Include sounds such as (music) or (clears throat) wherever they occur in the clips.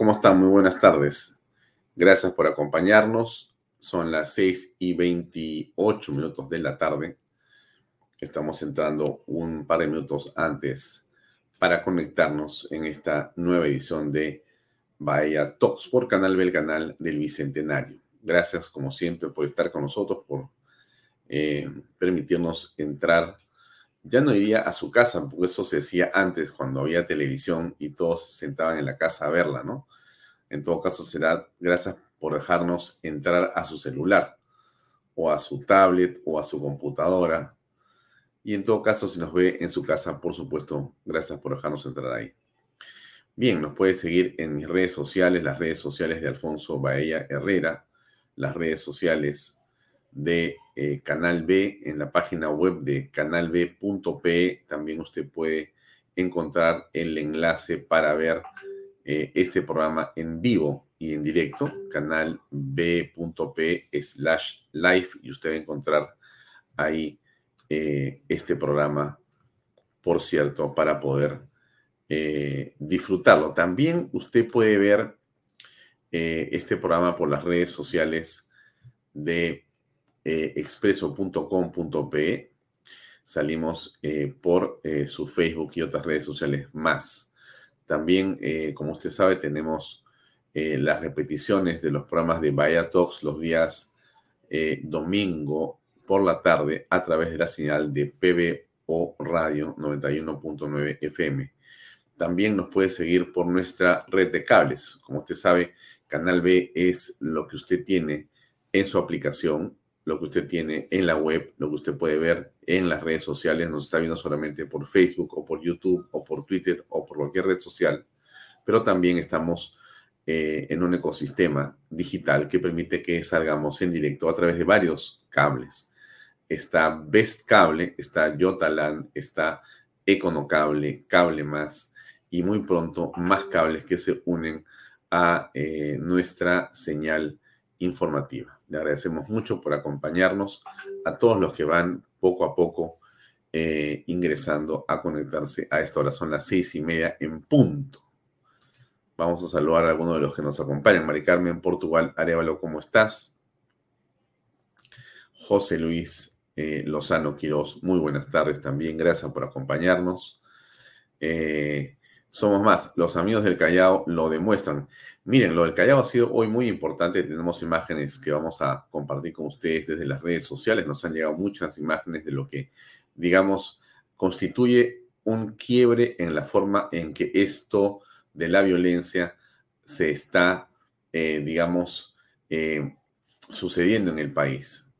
¿Cómo están? Muy buenas tardes. Gracias por acompañarnos. Son las 6 y 28 minutos de la tarde. Estamos entrando un par de minutos antes para conectarnos en esta nueva edición de Bahía Talks por Canal B, el canal del Bicentenario. Gracias, como siempre, por estar con nosotros, por eh, permitirnos entrar. Ya no iría a su casa, porque eso se decía antes, cuando había televisión y todos se sentaban en la casa a verla, ¿no? En todo caso, será gracias por dejarnos entrar a su celular, o a su tablet, o a su computadora. Y en todo caso, si nos ve en su casa, por supuesto, gracias por dejarnos entrar ahí. Bien, nos puede seguir en mis redes sociales, las redes sociales de Alfonso Baella Herrera, las redes sociales de eh, Canal B, en la página web de canalb.pe también usted puede encontrar el enlace para ver eh, este programa en vivo y en directo, canal b.p slash live, y usted va a encontrar ahí eh, este programa, por cierto, para poder disfrutarlo. También usted puede ver este programa por las redes sociales de eh, expreso.com.pe. Salimos eh, por eh, su Facebook y otras redes sociales más. También, como usted sabe, tenemos las repeticiones de los programas de Bahía Talks los días domingo por la tarde a través de la señal de PBO Radio 91.9 FM. También nos puede seguir por nuestra red de cables. Como usted sabe, Canal B es lo que usted tiene en su aplicación, lo que usted tiene en la web, lo que usted puede ver en las redes sociales, nos está viendo solamente por Facebook o por YouTube o por Twitter o por cualquier red social, pero también estamos eh, en un ecosistema digital que permite que salgamos en directo a través de varios cables. Está Best Cable, está Yotaland, está Econocable, Cable Más y muy pronto más cables que se unen a eh, nuestra señal informativa. Le agradecemos mucho por acompañarnos a todos los que van poco a poco eh, ingresando a conectarse a esta hora. Son las seis y media en punto. Vamos a saludar a algunos de los que nos acompañan. Mari Carmen, Portugal, Arevalo, ¿cómo estás? José Luis eh, Lozano Quiroz, muy buenas tardes también. Gracias por acompañarnos. Eh, somos más. Los amigos del Callao lo demuestran. Miren, lo del Callao ha sido hoy muy importante. Tenemos imágenes que vamos a compartir con ustedes desde las redes sociales. Nos han llegado muchas imágenes de lo que, digamos, constituye un quiebre en la forma en que esto de la violencia se está, eh, digamos, eh, sucediendo en el país.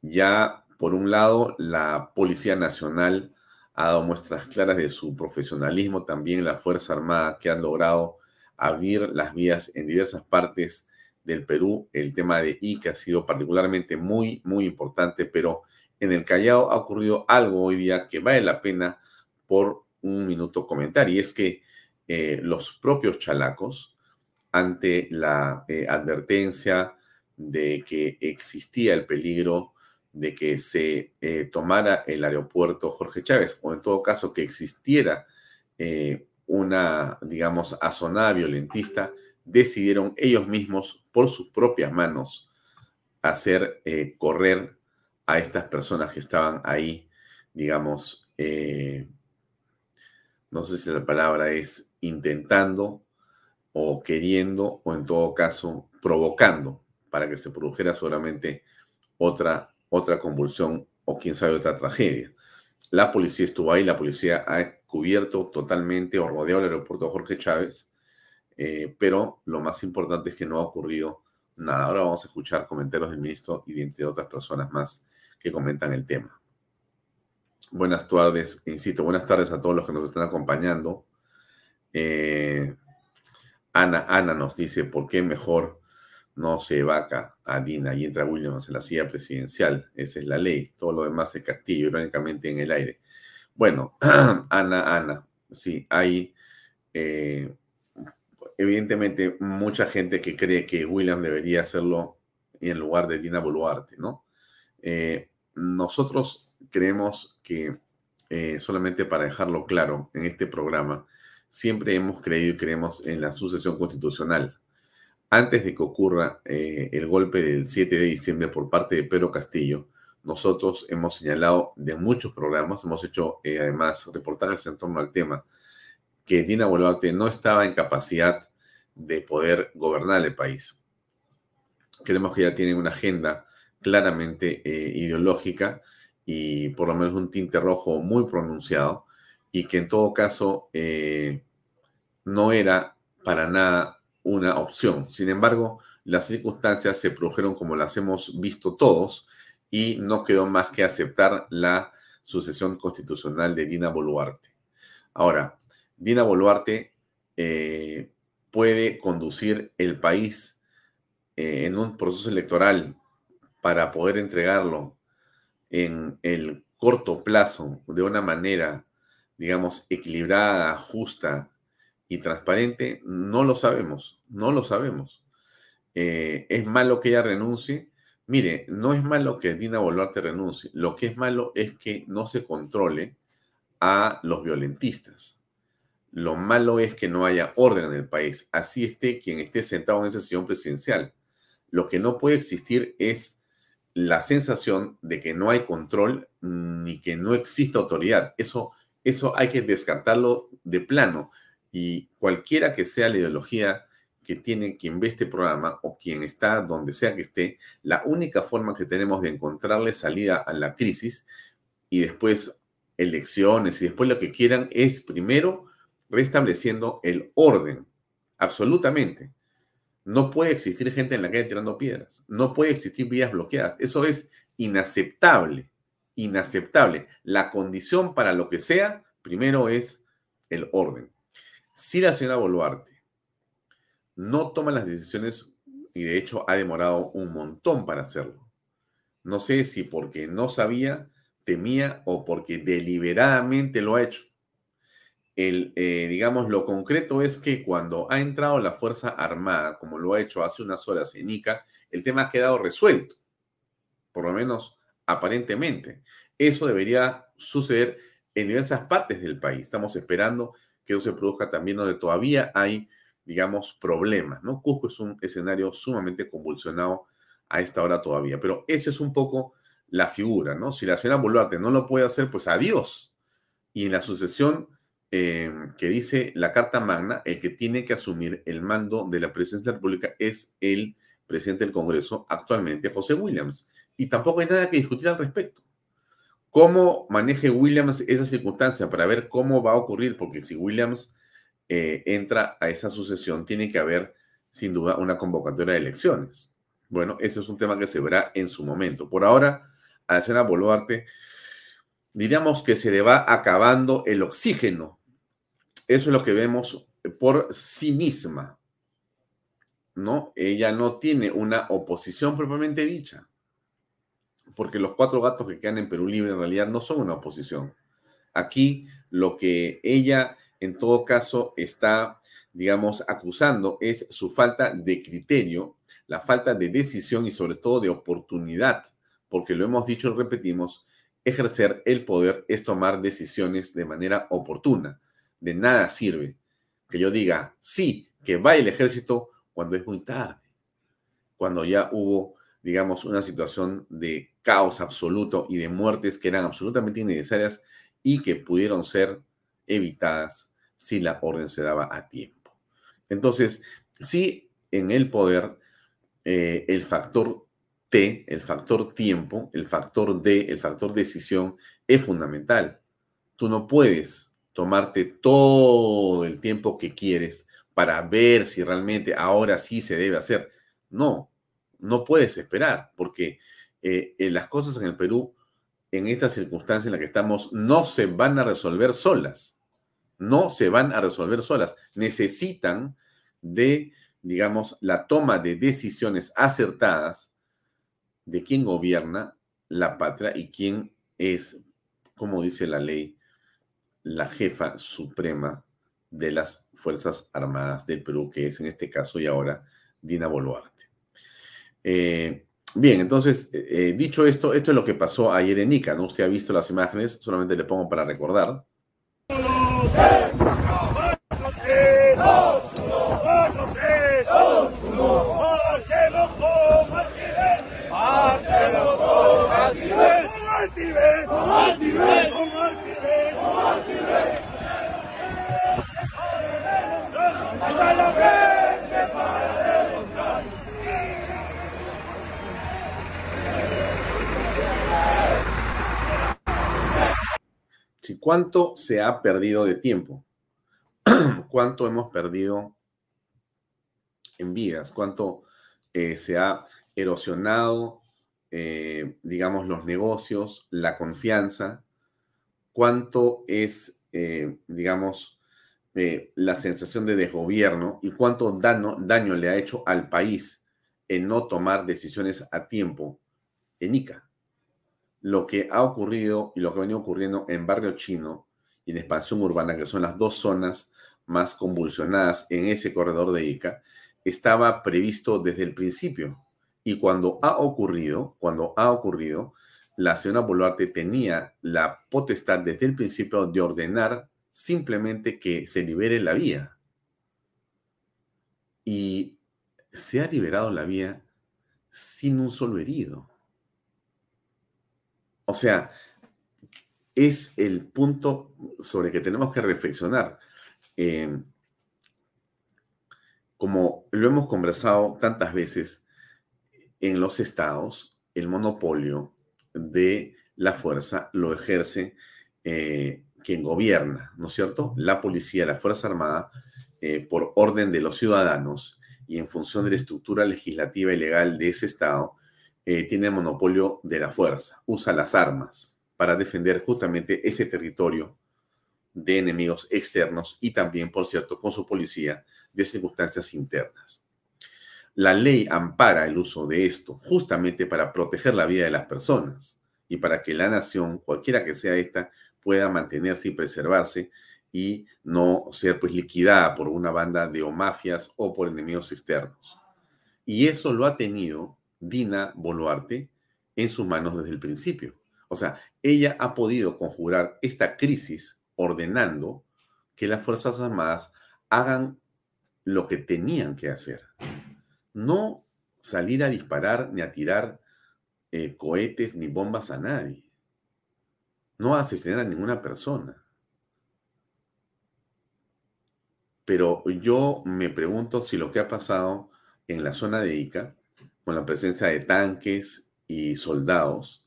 Ya, por un lado, la Policía Nacional ha dado muestras claras de su profesionalismo, también la Fuerza Armada que han logrado abrir las vías en diversas partes del Perú. El tema de que ha sido particularmente muy, muy importante, pero en el Callao ha ocurrido algo hoy día que vale la pena por un minuto comentar, y es que eh, los propios chalacos, ante la eh, advertencia de que existía el peligro de que se eh, tomara el aeropuerto Jorge Chávez, o en todo caso que existiera eh, una, digamos, azonada violentista, decidieron ellos mismos, por sus propias manos, hacer eh, correr a estas personas que estaban ahí, digamos, no sé si la palabra es intentando o queriendo, o en todo caso, provocando, para que se produjera seguramente otra, otra convulsión o quién sabe otra tragedia. La policía estuvo ahí, la policía ha cubierto totalmente o rodeado el aeropuerto Jorge Chávez, eh, pero lo más importante es que no ha ocurrido nada. Ahora vamos a escuchar comentarios del ministro y de otras personas más que comentan el tema. Buenas tardes, insisto, buenas tardes a todos los que nos están acompañando. Eh, Ana, Ana nos dice, ¿por qué mejor no se vaca a Dina y entra Williams en la silla presidencial? Esa es la ley. Todo lo demás es castillo, irónicamente en el aire. Bueno, (clears throat) Ana, Ana, sí, hay eh, evidentemente mucha gente que cree que William debería hacerlo en lugar de Dina Boluarte, ¿no? Eh, nosotros creemos que, eh, solamente para dejarlo claro en este programa, siempre hemos creído y creemos en la sucesión constitucional. Antes de que ocurra el golpe del 7 de diciembre por parte de Pedro Castillo, nosotros hemos señalado de muchos programas, hemos hecho además reportajes en torno al tema, que Dina Boluarte no estaba en capacidad de poder gobernar el país. Creemos que ya tienen una agenda claramente eh, ideológica y por lo menos un tinte rojo muy pronunciado y que en todo caso eh, no era para nada una opción. Sin embargo, las circunstancias se produjeron como las hemos visto todos y no quedó más que aceptar la sucesión constitucional de Dina Boluarte. Ahora, Dina Boluarte eh, puede conducir el país eh, en un proceso electoral para poder entregarlo en el corto plazo de una manera, digamos, equilibrada, justa y transparente, no lo sabemos, no lo sabemos. Eh, ¿Es malo que ella renuncie? Mire, no es malo que Dina Boluarte renuncie, lo que es malo es que no se controle a los violentistas. Lo malo es que no haya orden en el país, así esté quien esté sentado en esa sesión presidencial. Lo que no puede existir es la sensación de que no hay control ni que no exista autoridad. Eso, eso hay que descartarlo de plano. Y cualquiera que sea la ideología que tiene quien ve este programa o quien está donde sea que esté, la única forma que tenemos de encontrarle salida a la crisis y después elecciones y después lo que quieran es primero restableciendo el orden, absolutamente. No puede existir gente en la calle tirando piedras, no puede existir vías bloqueadas. Eso es inaceptable, inaceptable. La condición para lo que sea, primero es el orden. Si la señora Boluarte no toma las decisiones, y de hecho ha demorado un montón para hacerlo, no sé si porque no sabía, temía o porque deliberadamente lo ha hecho el, eh, digamos, lo concreto es que cuando ha entrado la Fuerza Armada, como lo ha hecho hace unas horas en ICA, el tema ha quedado resuelto, por lo menos aparentemente. Eso debería suceder en diversas partes del país. Estamos esperando que eso se produzca también donde todavía hay, digamos, problemas, ¿no? Cusco es un escenario sumamente convulsionado a esta hora todavía, pero esa es un poco la figura, ¿no? Si la señora Boluarte no lo puede hacer, pues adiós. Y en la sucesión Em, que dice la Carta Magna, el que tiene que asumir el mando de la presidencia de la República es el presidente del Congreso, actualmente José Williams. Y tampoco hay nada que discutir al respecto. ¿Cómo maneje Williams esa circunstancia para ver cómo va a ocurrir? Porque si Williams eh, entra a esa sucesión, tiene que haber, sin duda, una convocatoria de elecciones. Bueno, ese es un tema que se verá en su momento. Por ahora, a la señora Boluarte, diríamos que se le va acabando el oxígeno eso es lo que vemos por sí misma. ¿No? Ella no tiene una oposición propiamente dicha. Porque los cuatro gatos que quedan en Perú Libre en realidad no son una oposición. Aquí lo que ella en todo caso está, digamos, acusando es su falta de criterio, la falta de decisión y sobre todo de oportunidad, porque lo hemos dicho y repetimos, ejercer el poder es tomar decisiones de manera oportuna. De nada sirve que yo diga, sí, que vaya el ejército cuando es muy tarde, cuando ya hubo, digamos, una situación de caos absoluto y de muertes que eran absolutamente innecesarias y que pudieron ser evitadas si la orden se daba a tiempo. Entonces, sí, en el poder eh, el factor T, el factor tiempo, el factor D, el factor decisión es fundamental. Tú no puedes tomarte todo el tiempo que quieres para ver si realmente ahora sí se debe hacer. No, no puedes esperar, porque eh, las cosas en el Perú, en esta circunstancia en la que estamos, no se van a resolver solas. No se van a resolver solas. Necesitan de, digamos, la toma de decisiones acertadas de quién gobierna la patria y quién es, como dice la ley, la jefa suprema de las Fuerzas Armadas del Perú, que es en este caso y ahora Dina Boluarte. Eh, bien, entonces, eh, eh, dicho esto, esto es lo que pasó ayer en Ica, ¿no? Usted ha visto las imágenes, solamente le pongo para recordar. Martínez! ¿Cuánto se ha perdido de tiempo? (clears throat) ¿Cuánto hemos perdido en vidas? ¿Cuánto eh, se ha erosionado, eh, digamos, los negocios, la confianza? ¿Cuánto es, eh, digamos, la sensación de desgobierno y cuánto daño, daño le ha hecho al país en no tomar decisiones a tiempo en ICA? Lo que ha ocurrido y lo que ha venido ocurriendo en Barrio Chino y en Expansión Urbana, que son las dos zonas más convulsionadas en ese corredor de Ica, estaba previsto desde el principio. Y cuando ha ocurrido, cuando ha ocurrido, la señora Boluarte tenía la potestad desde el principio de ordenar simplemente que se libere la vía. Y se ha liberado la vía sin un solo herido. O sea, es el punto sobre que tenemos que reflexionar. Eh, como lo hemos conversado tantas veces, en los estados, el monopolio de la fuerza lo ejerce eh, quien gobierna, ¿no es cierto? La policía, la Fuerza Armada, eh, por orden de los ciudadanos y en función de la estructura legislativa y legal de ese estado, eh, tiene el monopolio de la fuerza, usa las armas para defender justamente ese territorio de enemigos externos y también, por cierto, con su policía de circunstancias internas. La ley ampara el uso de esto justamente para proteger la vida de las personas y para que la nación, cualquiera que sea esta, pueda mantenerse y preservarse y no ser pues liquidada por una banda de mafias o por enemigos externos. Y eso lo ha tenido Dina Boluarte en sus manos desde el principio. O sea, ella ha podido conjurar esta crisis ordenando que las Fuerzas Armadas hagan lo que tenían que hacer. No salir a disparar ni a tirar eh, cohetes ni bombas a nadie. No asesinar a ninguna persona. Pero yo me pregunto si lo que ha pasado en la zona de Ica con la presencia de tanques y soldados,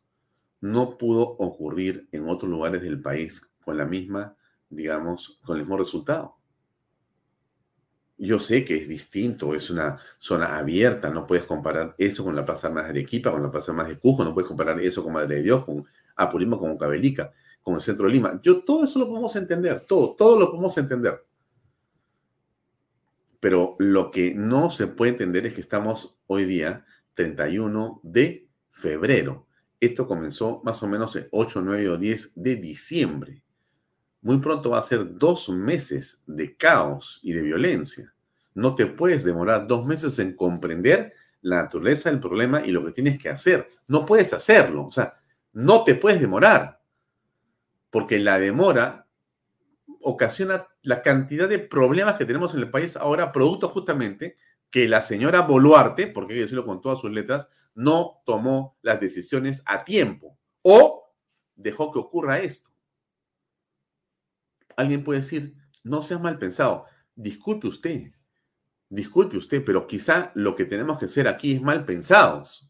no pudo ocurrir en otros lugares del país con la misma, digamos, con el mismo resultado. Yo sé que es distinto, es una zona abierta, no puedes comparar eso con la Plaza Más de Arequipa, con la Plaza Más de Cujo, no puedes comparar eso con Madre de Dios, con Apurímac, con Cabelica, con el centro de Lima. Yo todo eso lo podemos entender, todo, todo lo podemos entender. Pero lo que no se puede entender es que estamos hoy día 31 de febrero. Esto comenzó más o menos el 8, 9 o 10 de diciembre. Muy pronto va a ser dos meses de caos y de violencia. No te puedes demorar dos meses en comprender la naturaleza del problema y lo que tienes que hacer. No puedes hacerlo. O sea, no te puedes demorar. Porque la demora ocasiona la cantidad de problemas que tenemos en el país ahora, producto justamente que la señora Boluarte, porque hay que decirlo con todas sus letras, no tomó las decisiones a tiempo o dejó que ocurra esto. Alguien puede decir, no sea mal pensado, disculpe usted, Disculpe usted, pero quizá lo que tenemos que hacer aquí es mal pensados.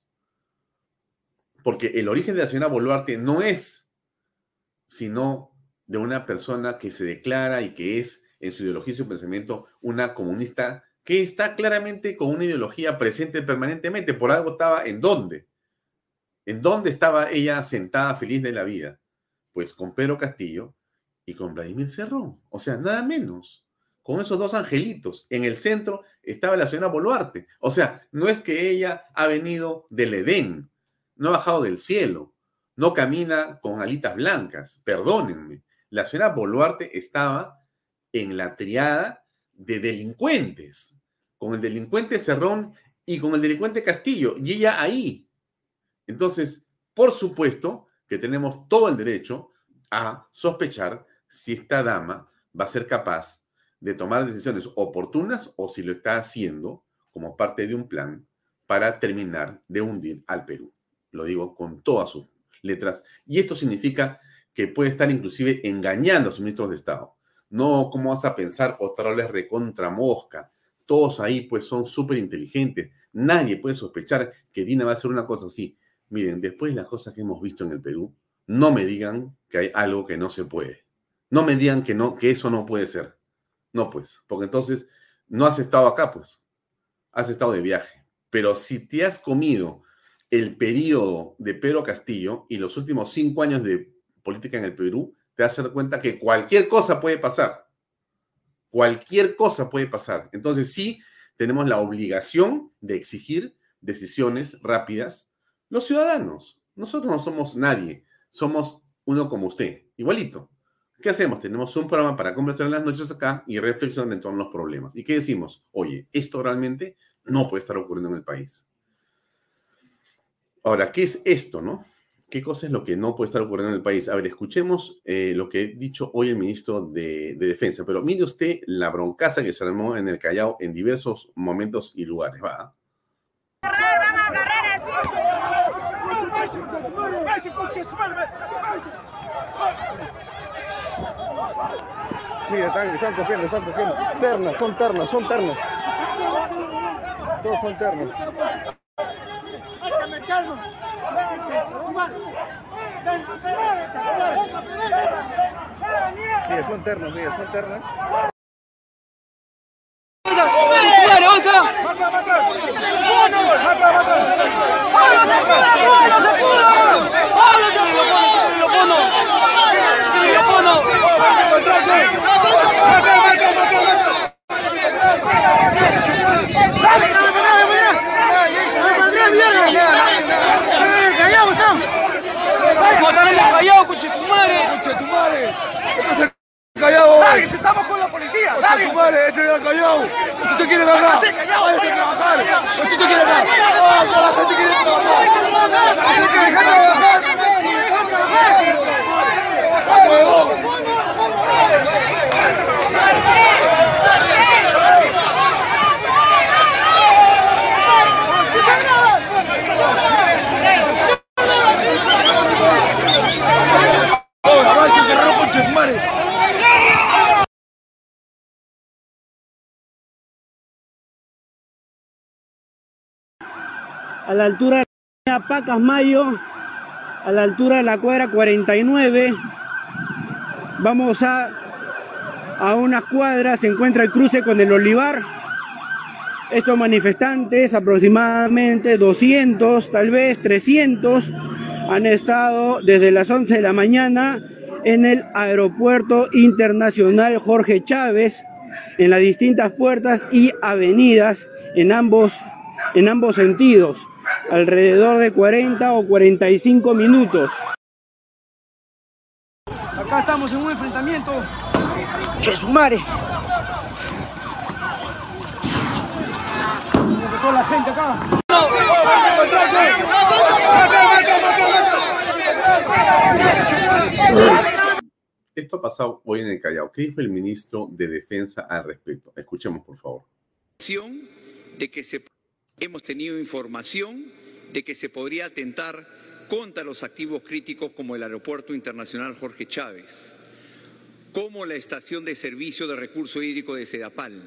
Porque el origen de la señora Boluarte no es sino de una persona que se declara y que es en su ideología y su pensamiento una comunista que está claramente con una ideología presente permanentemente. Por algo estaba en dónde. ¿En dónde estaba ella sentada feliz de la vida? Pues con Pedro Castillo y con Vladimir Cerrón. O sea, nada menos. Con esos dos angelitos. En el centro estaba la señora Boluarte. O sea, no es que ella ha venido del Edén, no ha bajado del cielo, no camina con alitas blancas. Perdónenme. La señora Boluarte estaba en la triada de delincuentes, con el delincuente Cerrón y con el delincuente Castillo, y ella ahí. Entonces, por supuesto que tenemos todo el derecho a sospechar si esta dama va a ser capaz de tomar decisiones oportunas o si lo está haciendo como parte de un plan para terminar de hundir al Perú. Lo digo con todas sus letras. Y esto significa que puede estar inclusive engañando a sus ministros de Estado. No, ¿cómo vas a pensar otra vez recontra mosca? Todos ahí pues son súper inteligentes. Nadie puede sospechar que Dina va a hacer una cosa así. Miren, después de las cosas que hemos visto en el Perú, no me digan que hay algo que no se puede. No me digan que no, que eso no puede ser. No, pues, porque entonces no has estado acá, pues. Has estado de viaje. Pero si te has comido el periodo de Pedro Castillo y los últimos cinco años de política en el Perú, te a dar cuenta que cualquier cosa puede pasar. Cualquier cosa puede pasar. Entonces sí, tenemos la obligación de exigir decisiones rápidas. Los ciudadanos, nosotros no somos nadie, somos uno como usted, igualito. ¿Qué hacemos? Tenemos un programa para conversar en las noches acá y reflexionar en torno a los problemas. ¿Y qué decimos? Oye, esto realmente no puede estar ocurriendo en el país. Ahora, ¿qué es esto, no? ¿Qué cosa es lo que no puede estar ocurriendo en el país? A ver, escuchemos eh, lo que ha dicho hoy el ministro de, Defensa, pero mire usted la broncaza que se armó en el Callao en diversos momentos y lugares. Va. Mira, están, están cogiendo, están cogiendo. Ternas, son ternas, son ternas. Todos son ternas. Mira, son ternas, mira, son ternas. también el Callao, coche su madre. Coche tu madre. Esto es el Callao. Lárguese, estamos con la policía. Tu madre, esto es el Callao. Quiere ganar. Váyase, Callao. Váyase a trabajar. Esto te quiere ganar. La gente quiere trabajar. La gente quiere trabajar. ¡Huevón! A la altura de la Pacas Mayo, a la altura de la cuadra 49. Vamos a, a unas cuadras, se encuentra el cruce con el Olivar. Estos manifestantes, aproximadamente 200, tal vez 300, han estado desde las 11 de la mañana en el Aeropuerto Internacional Jorge Chávez, en las distintas puertas y avenidas en ambos, en ambos sentidos alrededor de 40 o 45 minutos. Acá estamos en un enfrentamiento. ¡Que sumare! toda la gente acá. Esto ha pasado hoy en el Callao. ¿Qué dijo el ministro de Defensa al respecto? Escuchemos, por favor. De que se Hemos tenido información de que se podría atentar contra los activos críticos como el Aeropuerto Internacional Jorge Chávez, como la Estación de Servicio de Recurso Hídrico de Sedapal,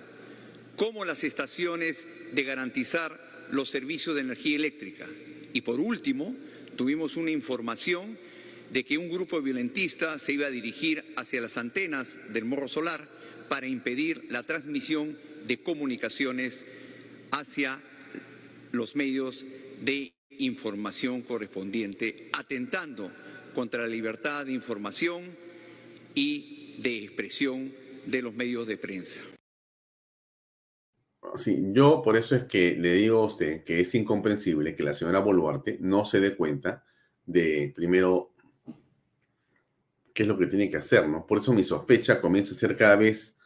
como las estaciones de garantizar los servicios de energía eléctrica. Y por último, tuvimos una información de que un grupo violentista se iba a dirigir hacia las antenas del morro solar para impedir la transmisión de comunicaciones hacia los medios de información correspondiente, atentando contra la libertad de información y de expresión de los medios de prensa. Sí, yo por eso es que le digo a usted que es incomprensible que la señora Boluarte no se dé cuenta de, primero, qué es lo que tiene que hacer, ¿no? Por eso mi sospecha comienza a ser cada vez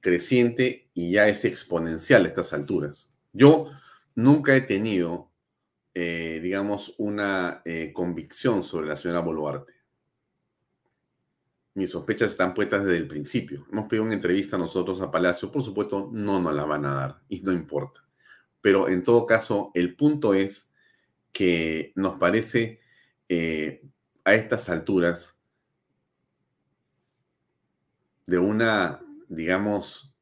creciente y ya es exponencial a estas alturas. Yo nunca he tenido, eh, digamos, una eh, convicción sobre la señora Boluarte. Mis sospechas están puestas desde el principio. Hemos pedido una entrevista nosotros a Palacio, por supuesto, no nos la van a dar y no importa. Pero en todo caso, el punto es que nos parece eh, a estas alturas de una digamos,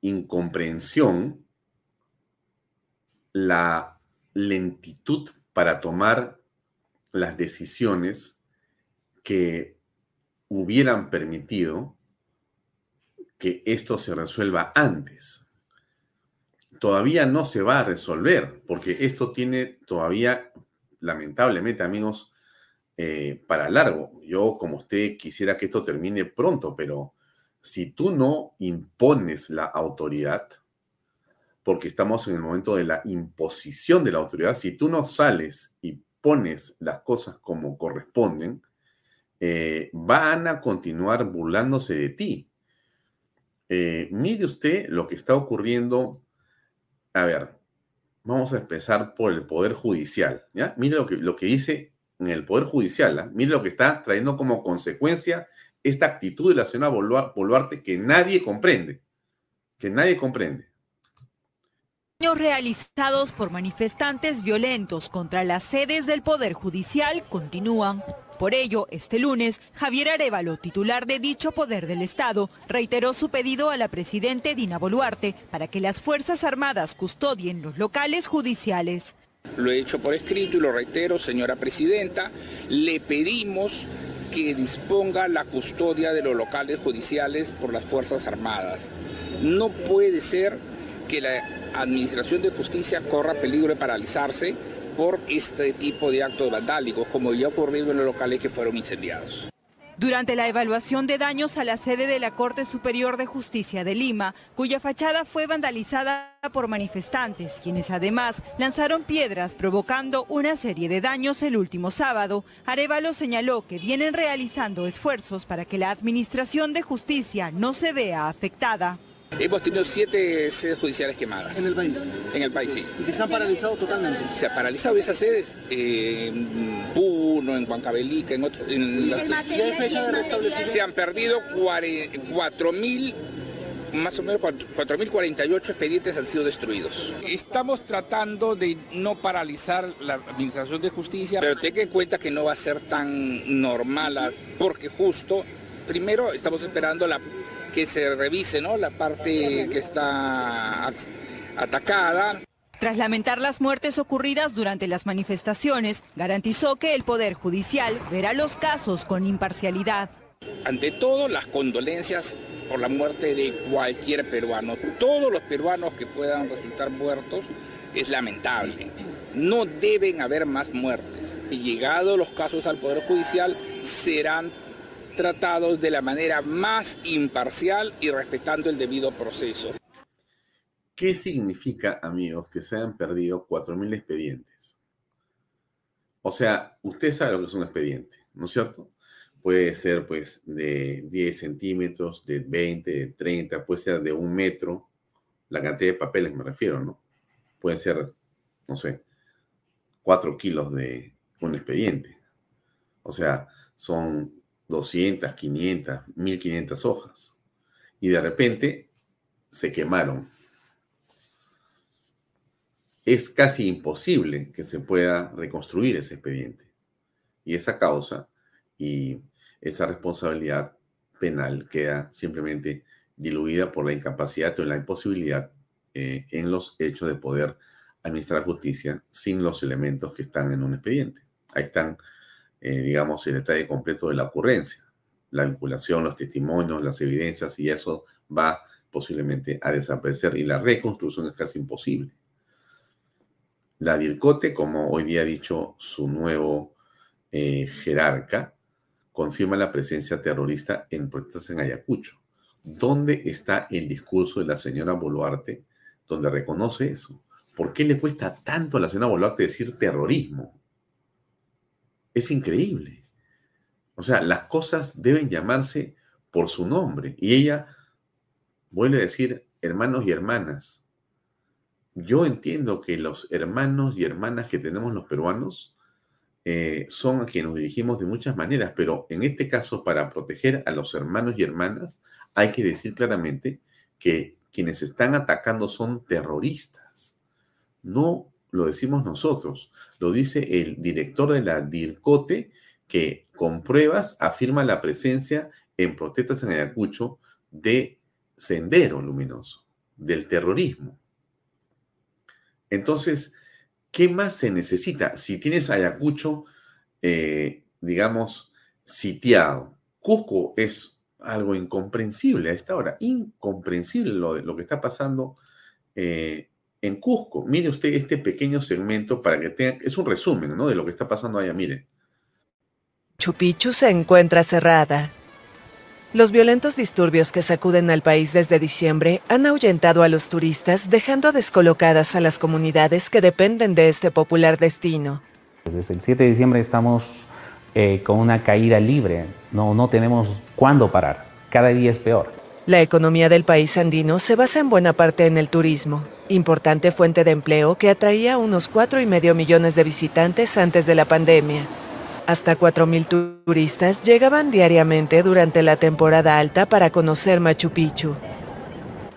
incomprensión, la lentitud para tomar las decisiones que hubieran permitido que esto se resuelva antes. Todavía no se va a resolver, porque esto tiene todavía, lamentablemente, amigos, eh, para largo. Yo, como usted, quisiera que esto termine pronto, pero si tú no impones la autoridad, porque estamos en el momento de la imposición de la autoridad, si tú no sales y pones las cosas como corresponden, eh, van a continuar burlándose de ti. Eh, mire usted lo que está ocurriendo. A ver, vamos a empezar por el Poder Judicial. Mire lo que, lo que dice en el Poder Judicial. ¿eh? Mire lo que está trayendo como consecuencia esta actitud de la señora Boluarte que nadie comprende, que nadie comprende. Realizados por manifestantes violentos contra las sedes del Poder Judicial continúan. Por ello, este lunes, Javier Arevalo, titular de dicho poder del Estado, reiteró su pedido a la presidente Dina Boluarte para que las Fuerzas Armadas custodien los locales judiciales. Lo he hecho por escrito y lo reitero, señora presidenta, le pedimos que disponga la custodia de los locales judiciales por las Fuerzas Armadas. No puede ser que la Administración de Justicia corra peligro de paralizarse por este tipo de actos vandálicos, como ya ocurrido en los locales que fueron incendiados. Durante la evaluación de daños a la sede de la Corte Superior de Justicia de Lima, cuya fachada fue vandalizada por manifestantes, quienes además lanzaron piedras provocando una serie de daños el último sábado, Arevalo señaló que vienen realizando esfuerzos para que la Administración de Justicia no se vea afectada. Hemos tenido siete sedes judiciales quemadas. ¿En el país? En el país, sí. ¿Y que se han paralizado totalmente? Se han paralizado esas sedes eh, en Puno, en Huancavelica, en otros... Se han perdido 4.000 más o menos 4.048 expedientes han sido destruidos. Estamos tratando de no paralizar la Administración de Justicia, pero tenga en cuenta que no va a ser tan normal, porque justo, primero estamos esperando la que se revise ¿no? la parte que está atacada. Tras lamentar las muertes ocurridas durante las manifestaciones, garantizó que el Poder Judicial verá los casos con imparcialidad. Ante todo, las condolencias por la muerte de cualquier peruano. Todos los peruanos que puedan resultar muertos es lamentable. No deben haber más muertes. Y llegados los casos al Poder Judicial, serán tratados de la manera más imparcial y respetando el debido proceso. ¿Qué significa, amigos, que se hayan perdido 4.000 expedientes? O sea, usted sabe lo que es un expediente, ¿no es cierto? Puede ser, pues, de 10 centímetros, de 20, de 30, puede ser de un metro, la cantidad de papeles me refiero, ¿no? Puede ser, no sé, 4 kilos de un expediente. O sea, son 200, 500, 1500 hojas. Y de repente se quemaron. Es casi imposible que se pueda reconstruir ese expediente. Y esa causa y esa responsabilidad penal queda simplemente diluida por la incapacidad o la imposibilidad eh, en los hechos de poder administrar justicia sin los elementos que están en un expediente. Ahí están, eh, digamos, el detalle completo de la ocurrencia, la vinculación, los testimonios, las evidencias, y eso va posiblemente a desaparecer y la reconstrucción es casi imposible. La DIRCOTE, como hoy día ha dicho su nuevo eh, jerarca, confirma la presencia terrorista en protestas en Ayacucho. ¿Dónde está el discurso de la señora Boluarte donde reconoce eso? ¿Por qué le cuesta tanto a la señora Boluarte decir terrorismo? Es increíble. O sea, las cosas deben llamarse por su nombre. Y ella vuelve a decir, hermanos y hermanas, yo entiendo que los hermanos y hermanas que tenemos los peruanos eh, son a quienes nos dirigimos de muchas maneras, pero en este caso, para proteger a los hermanos y hermanas, hay que decir claramente que quienes están atacando son terroristas. No lo decimos nosotros, lo dice el director de la DIRCOTE, que con pruebas afirma la presencia en protestas en Ayacucho de Sendero Luminoso, del terrorismo. Entonces, ¿qué más se necesita? Si tienes Ayacucho, eh, digamos, sitiado, Cusco es algo incomprensible a esta hora, incomprensible lo, lo que está pasando eh, en Cusco. Mire usted este pequeño segmento para que tenga, es un resumen ¿no? de lo que está pasando allá, mire. Chupichu se encuentra cerrada. Los violentos disturbios que sacuden al país desde diciembre han ahuyentado a los turistas, dejando descolocadas a las comunidades que dependen de este popular destino. Desde el 7 de diciembre estamos eh, con una caída libre, no, no tenemos cuándo parar, cada día es peor. La economía del país andino se basa en buena parte en el turismo, importante fuente de empleo que atraía unos cuatro y medio millones de visitantes antes de la pandemia. Hasta 4.000 turistas llegaban diariamente durante la temporada alta para conocer Machu Picchu.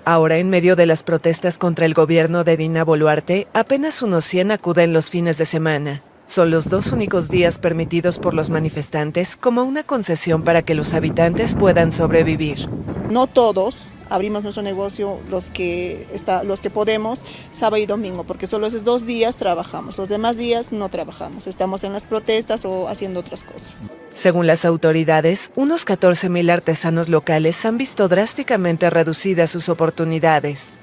Ahora, en medio de las protestas contra el gobierno de Dina Boluarte, apenas unos 100 acuden los fines de semana. Son los dos únicos días permitidos por los manifestantes como una concesión para que los habitantes puedan sobrevivir. No todos, abrimos nuestro negocio los que, está, los que podemos sábado y domingo, porque solo esos dos días trabajamos, los demás días no trabajamos, estamos en las protestas o haciendo otras cosas. Según las autoridades, unos 14.000 artesanos locales han visto drásticamente reducidas sus oportunidades.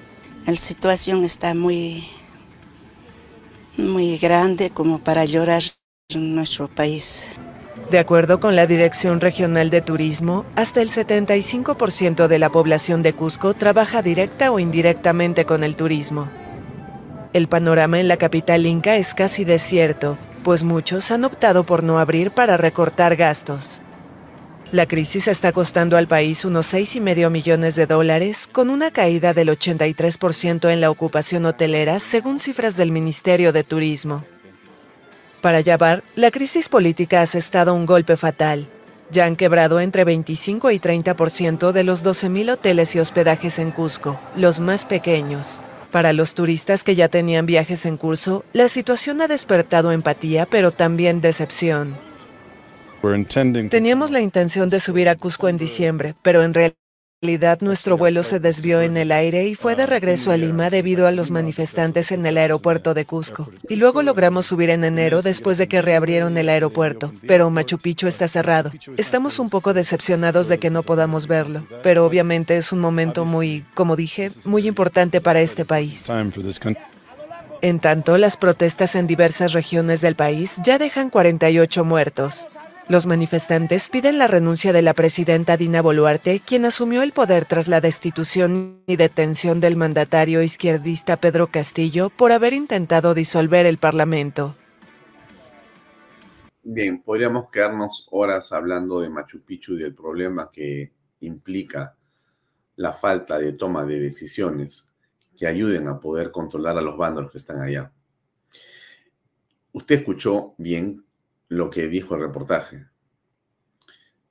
La situación está muy, muy grande como para llorar en nuestro país. De acuerdo con la Dirección Regional de Turismo, hasta el 75% de la población de Cusco trabaja directa o indirectamente con el turismo. El panorama en la capital inca es casi desierto, pues muchos han optado por no abrir para recortar gastos. La crisis está costando al país unos 6,5 millones de dólares, con una caída del 83% en la ocupación hotelera, según cifras del Ministerio de Turismo. Para Yabar, la crisis política ha asestado un golpe fatal. Ya han quebrado entre 25 y 30% de los 12.000 hoteles y hospedajes en Cusco, los más pequeños. Para los turistas que ya tenían viajes en curso, la situación ha despertado empatía, pero también decepción. Teníamos la intención de subir a Cusco en diciembre, pero en realidad realidad nuestro vuelo se desvió en el aire y fue de regreso a Lima debido a los manifestantes en el aeropuerto de Cusco. Y luego logramos subir en enero después de que reabrieron el aeropuerto, pero Machu Picchu está cerrado. Estamos un poco decepcionados de que no podamos verlo, pero obviamente es un momento muy, como dije, muy importante para este país. En tanto, las protestas en diversas regiones del país ya dejan 48 muertos. Los manifestantes piden la renuncia de la presidenta Dina Boluarte, quien asumió el poder tras la destitución y detención del mandatario izquierdista Pedro Castillo por haber intentado disolver el Parlamento. Bien, podríamos quedarnos horas hablando de Machu Picchu y del problema que implica la falta de toma de decisiones que ayuden a poder controlar a los bandos que están allá. Usted escuchó bien lo que dijo el reportaje.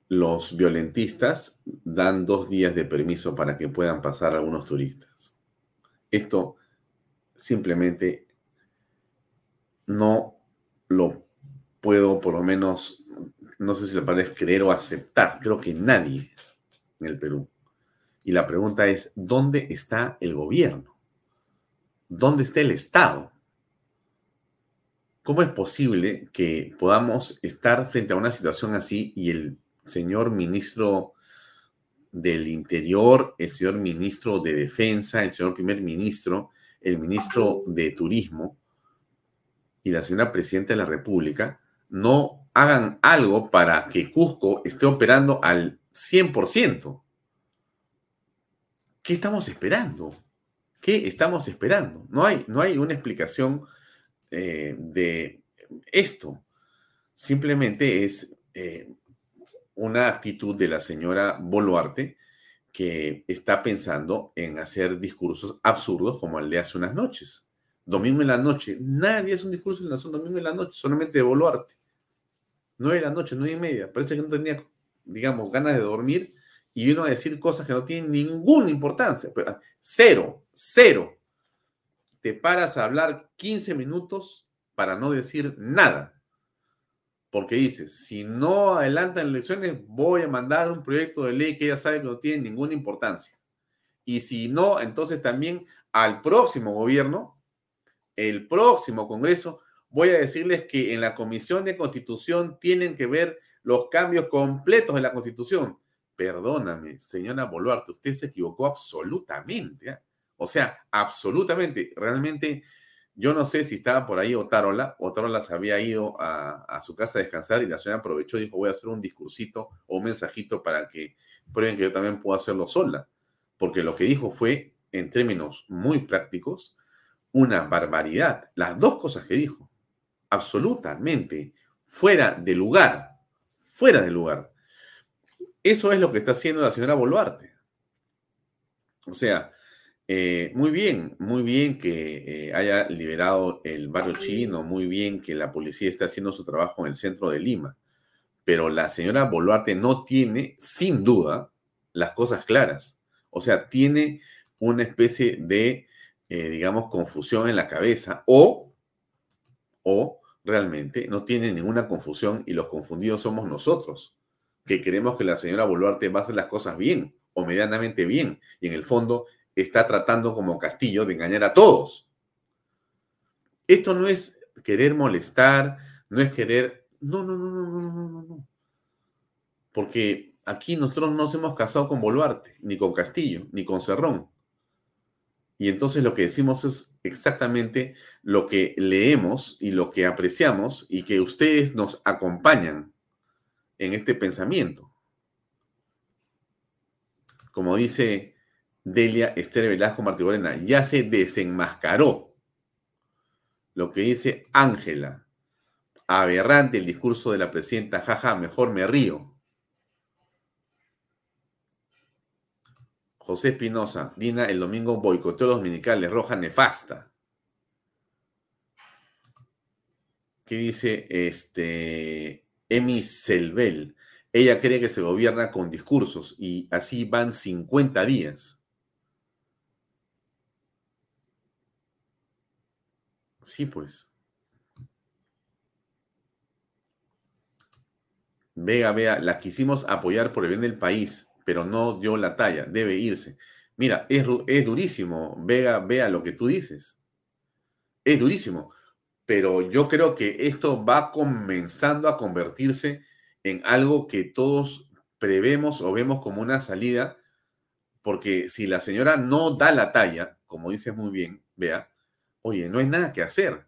Los violentistas dan dos días de permiso para que puedan pasar algunos turistas. Esto simplemente no lo puedo, por lo menos, no sé si le parece creer o aceptar. Creo que nadie en el Perú Y la pregunta es, ¿dónde está el gobierno? ¿Dónde está el Estado? ¿Cómo es posible que podamos estar frente a una situación así y el señor ministro del Interior, el señor ministro de Defensa, el señor primer ministro, el ministro de Turismo y la señora presidenta de la República no hagan algo para que Cusco esté operando al 100%. ¿Qué estamos esperando? ¿Qué estamos esperando? No hay, no hay una explicación eh, de esto. Simplemente es eh, una actitud de la señora Boluarte que está pensando en hacer discursos absurdos como el de hace unas noches. Domingo en la noche. Nadie hace un discurso en la zona domingo en la noche, solamente de Boluarte. Nueve de la noche, nueve y media. Parece que no tenía, digamos, ganas de dormir y vino a decir cosas que no tienen ninguna importancia. Cero, cero. Te paras a hablar 15 minutos para no decir nada. Porque dices, si no adelantan elecciones, voy a mandar un proyecto de ley que ya sabe que no tiene ninguna importancia. Y si no, entonces también al próximo gobierno, el próximo Congreso, voy a decirles que en la Comisión de Constitución tienen que ver los cambios completos de la Constitución. Perdóname, señora Boluarte, usted se equivocó absolutamente. ¿ah? O sea, absolutamente. Realmente yo no sé si estaba por ahí Otárola. Otárola se había ido a, su casa a descansar y la señora aprovechó y dijo, voy a hacer un discursito o un mensajito para que prueben que yo también puedo hacerlo sola. Porque lo que dijo fue, en términos muy prácticos, una barbaridad. Las dos cosas que dijo, absolutamente fuera de lugar, fuera de lugar. Eso es lo que está haciendo la señora Boluarte. O sea, eh, muy bien, muy bien que eh, haya liberado el barrio chino, muy bien que la policía esté haciendo su trabajo en el centro de Lima, pero la señora Boluarte no tiene, sin duda, las cosas claras. O sea, tiene una especie de, eh, digamos, confusión en la cabeza o, o realmente no tiene ninguna confusión y los confundidos somos nosotros, que queremos que la señora Boluarte va a hacer las cosas bien o medianamente bien y en el fondo está tratando como Castillo de engañar a todos. Esto no es querer molestar, no es querer... No, no, no, no, no, no, no, no. Porque aquí nosotros no nos hemos casado con Boluarte, ni con Castillo, ni con Cerrón. Y entonces lo que decimos es exactamente lo que leemos y lo que apreciamos y que ustedes nos acompañan en este pensamiento. Como dice Delia Esther Velasco Martigorena, ya se desenmascaró. Lo que dice Ángela, aberrante el discurso de la presidenta, jaja, mejor me río. José Espinosa, Dina, el domingo boicoteó los dominicales, roja nefasta. ¿Qué dice este Emi Selvel? Ella cree que se gobierna con discursos y así van 50 días. Sí, pues. Vega, vea, la quisimos apoyar por el bien del país, pero no dio la talla, debe irse. Mira, es, es durísimo, Vega, vea lo que tú dices. Es durísimo, pero yo creo que esto va comenzando a convertirse en algo que todos prevemos o vemos como una salida, porque si la señora no da la talla, como dices muy bien, vea, Oye, no hay nada que hacer.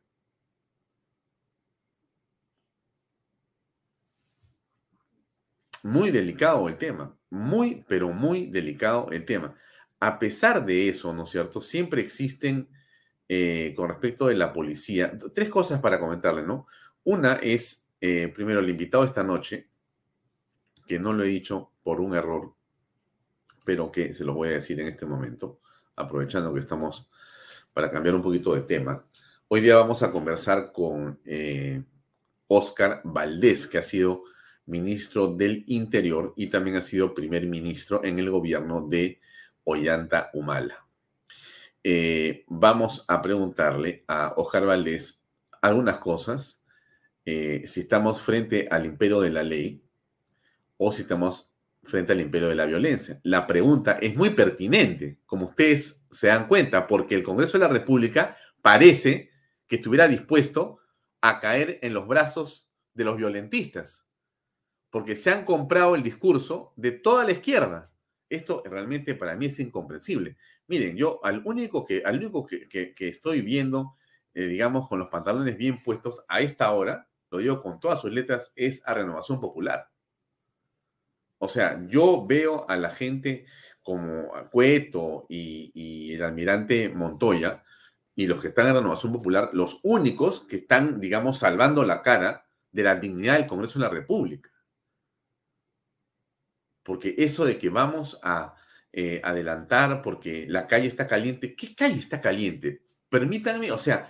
Muy delicado el tema, muy, pero muy delicado el tema. A pesar de eso, ¿no es cierto? Siempre existen, eh, con respecto de la policía, tres cosas para comentarle, ¿no? Una es, eh, primero, el invitado esta noche, que no lo he dicho por un error, pero que se lo voy a decir en este momento, aprovechando que estamos para cambiar un poquito de tema. Hoy día vamos a conversar con Oscar eh, Valdés, que ha sido ministro del Interior y también ha sido primer ministro en el gobierno de Ollanta Humala. Eh, vamos a preguntarle a Oscar Valdés algunas cosas, eh, si estamos frente al imperio de la ley o si estamos frente al imperio de la violencia. La pregunta es muy pertinente, como ustedes se dan cuenta, porque el Congreso de la República parece que estuviera dispuesto a caer en los brazos de los violentistas, porque se han comprado el discurso de toda la izquierda. Esto realmente para mí es incomprensible. Miren, yo al único que, al único que, estoy viendo, eh, digamos, con los pantalones bien puestos a esta hora, lo digo con todas sus letras, es a Renovación Popular. O sea, yo veo a la gente como Cueto y, el almirante Montoya y los que están en Renovación Popular, los únicos que están, digamos, salvando la cara de la dignidad del Congreso de la República. Porque eso de que vamos a eh, adelantar porque la calle está caliente, ¿qué calle está caliente? Permítanme, o sea,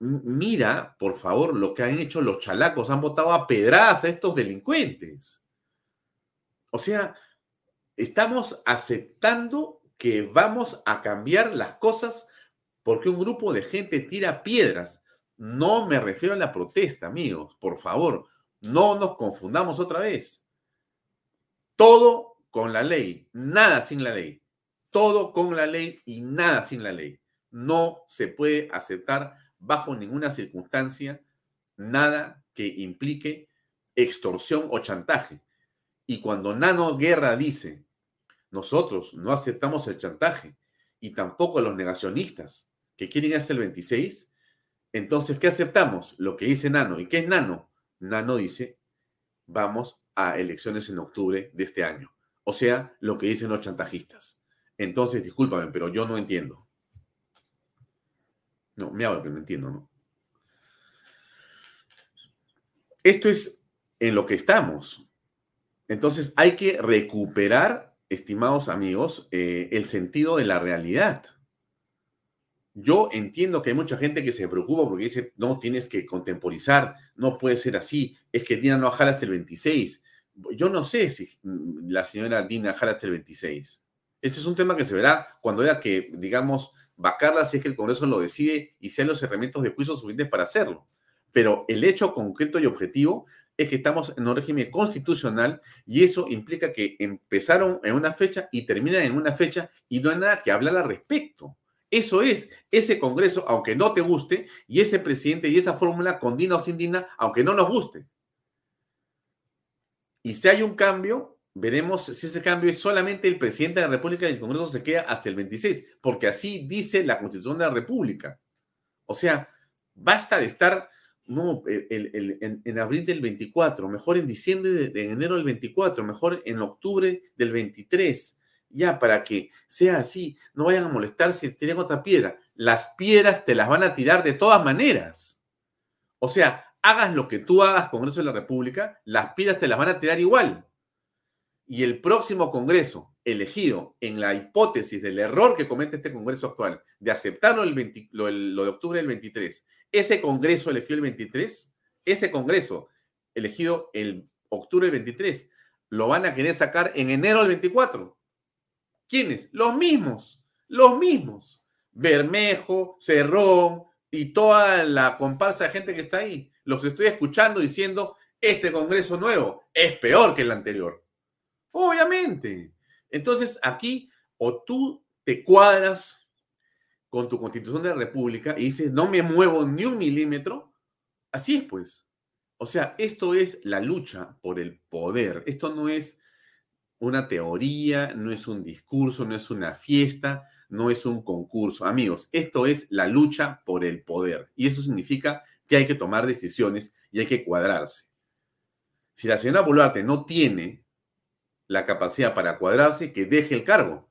mira, por favor, lo que han hecho los chalacos, han votado a pedradas a estos delincuentes. O sea, estamos aceptando que vamos a cambiar las cosas porque un grupo de gente tira piedras. No me refiero a la protesta, amigos, por favor, no nos confundamos otra vez. Todo con la ley, nada sin la ley. Todo con la ley y nada sin la ley. No se puede aceptar bajo ninguna circunstancia nada que implique extorsión o chantaje. Y cuando Nano Guerra dice, nosotros no aceptamos el chantaje y tampoco los negacionistas que quieren hacer el 26, entonces, ¿qué aceptamos? Lo que dice Nano. ¿Y qué es Nano? Nano dice, vamos a elecciones en octubre de este año. O sea, lo que dicen los chantajistas. Entonces, discúlpame, pero yo no entiendo. No, me hago que no entiendo, ¿no? Esto es en lo que estamos. Entonces hay que recuperar, estimados amigos, eh, el sentido de la realidad. Yo entiendo que hay mucha gente que se preocupa porque dice, no, tienes que contemporizar, no puede ser así, es que Dina no jala hasta el 26. Yo no sé si mm, la señora Dina jala hasta el 26. Ese es un tema que se verá cuando haya que, digamos, vacarla si es que el Congreso lo decide y sean los herramientas de juicio suficientes para hacerlo. Pero el hecho concreto y objetivo es que estamos en un régimen constitucional y eso implica que empezaron en una fecha y terminan en una fecha y no hay nada que hablar al respecto. Eso es, ese Congreso, aunque no te guste, y ese presidente y esa fórmula con Dina o sin Dina, aunque no nos guste. Y si hay un cambio, veremos si ese cambio es solamente el presidente de la República y el Congreso se queda hasta el 26, porque así dice la Constitución de la República. O sea, basta de estar no, en, abril del 24, mejor en diciembre de, enero del 24, mejor en octubre del 23, ya para que sea así, no vayan a molestar si tienen otra piedra. Las piedras te las van a tirar de todas maneras. O sea, hagas lo que tú hagas, Congreso de la República, las piedras te las van a tirar igual. Y el próximo Congreso elegido en la hipótesis del error que comete este Congreso actual de aceptarlo el lo, lo de octubre del 23 ese Congreso elegido el 23, ese Congreso elegido el octubre del 23, lo van a querer sacar en enero del 24. ¿Quiénes? Los mismos, los mismos. Bermejo, Cerrón y toda la comparsa de gente que está ahí. Los estoy escuchando diciendo, este Congreso nuevo es peor que el anterior. Obviamente. Entonces aquí o tú te cuadras con tu constitución de la República y dices, no me muevo ni un milímetro, así es pues. O sea, esto es la lucha por el poder. Esto no es una teoría, no es un discurso, no es una fiesta, no es un concurso. Amigos, esto es la lucha por el poder. Y eso significa que hay que tomar decisiones y hay que cuadrarse. Si la señora Boluarte no tiene la capacidad para cuadrarse, que deje el cargo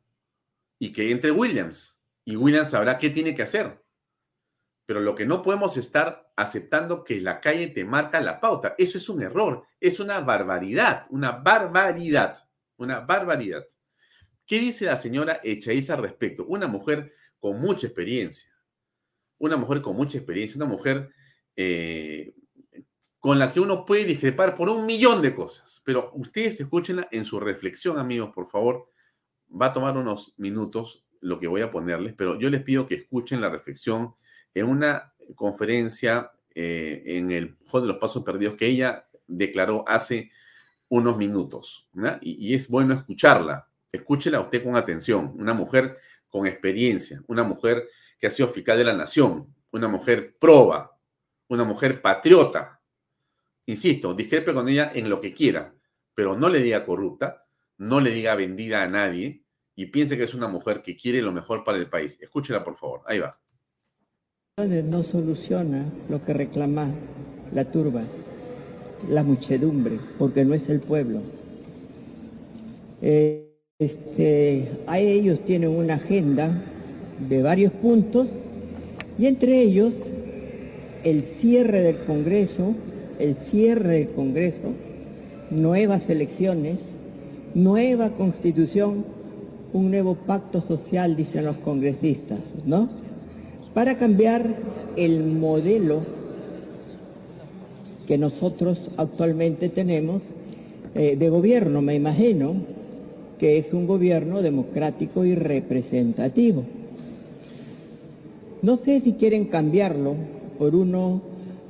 y que entre Williams y Williams sabrá qué tiene que hacer. Pero lo que no podemos estar aceptando que la calle te marca la pauta. Eso es un error, es una barbaridad, una barbaridad, una barbaridad. ¿Qué dice la señora Echaiza al respecto? Una mujer con mucha experiencia, una mujer con mucha experiencia, una mujer eh, con la que uno puede discrepar por un millón de cosas. Pero ustedes escúchenla en su reflexión, amigos, por favor. Va a tomar unos minutos lo que voy a ponerles, pero yo les pido que escuchen la reflexión en una conferencia eh, en el Juego de los Pasos Perdidos que ella declaró hace unos minutos. Y, es bueno escucharla. Escúchela usted con atención. Una mujer con experiencia, una mujer que ha sido fiscal de la nación, una mujer proba, una mujer patriota. Insisto, discrepe con ella en lo que quiera, pero no le diga corrupta, no le diga vendida a nadie y piense que es una mujer que quiere lo mejor para el país. Escúchela, por favor. Ahí va. No soluciona lo que reclama la turba, la muchedumbre, porque no es el pueblo. Eh, este, a ellos tienen una agenda de varios puntos y entre ellos el cierre del Congreso, el cierre del Congreso, nuevas elecciones, nueva constitución, un nuevo pacto social, dicen los congresistas, ¿no? Para cambiar el modelo que nosotros actualmente tenemos eh, de gobierno, me imagino, que es un gobierno democrático y representativo. No sé si quieren cambiarlo por, uno,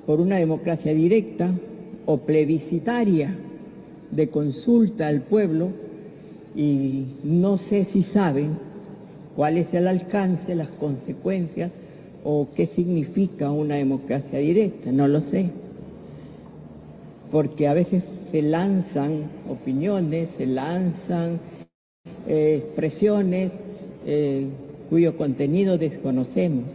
por una democracia directa o plebiscitaria de consulta al pueblo y no sé si saben cuál es el alcance, las consecuencias o qué significa una democracia directa, no lo sé. Porque a veces se lanzan opiniones, se lanzan eh, expresiones eh, cuyo contenido desconocemos.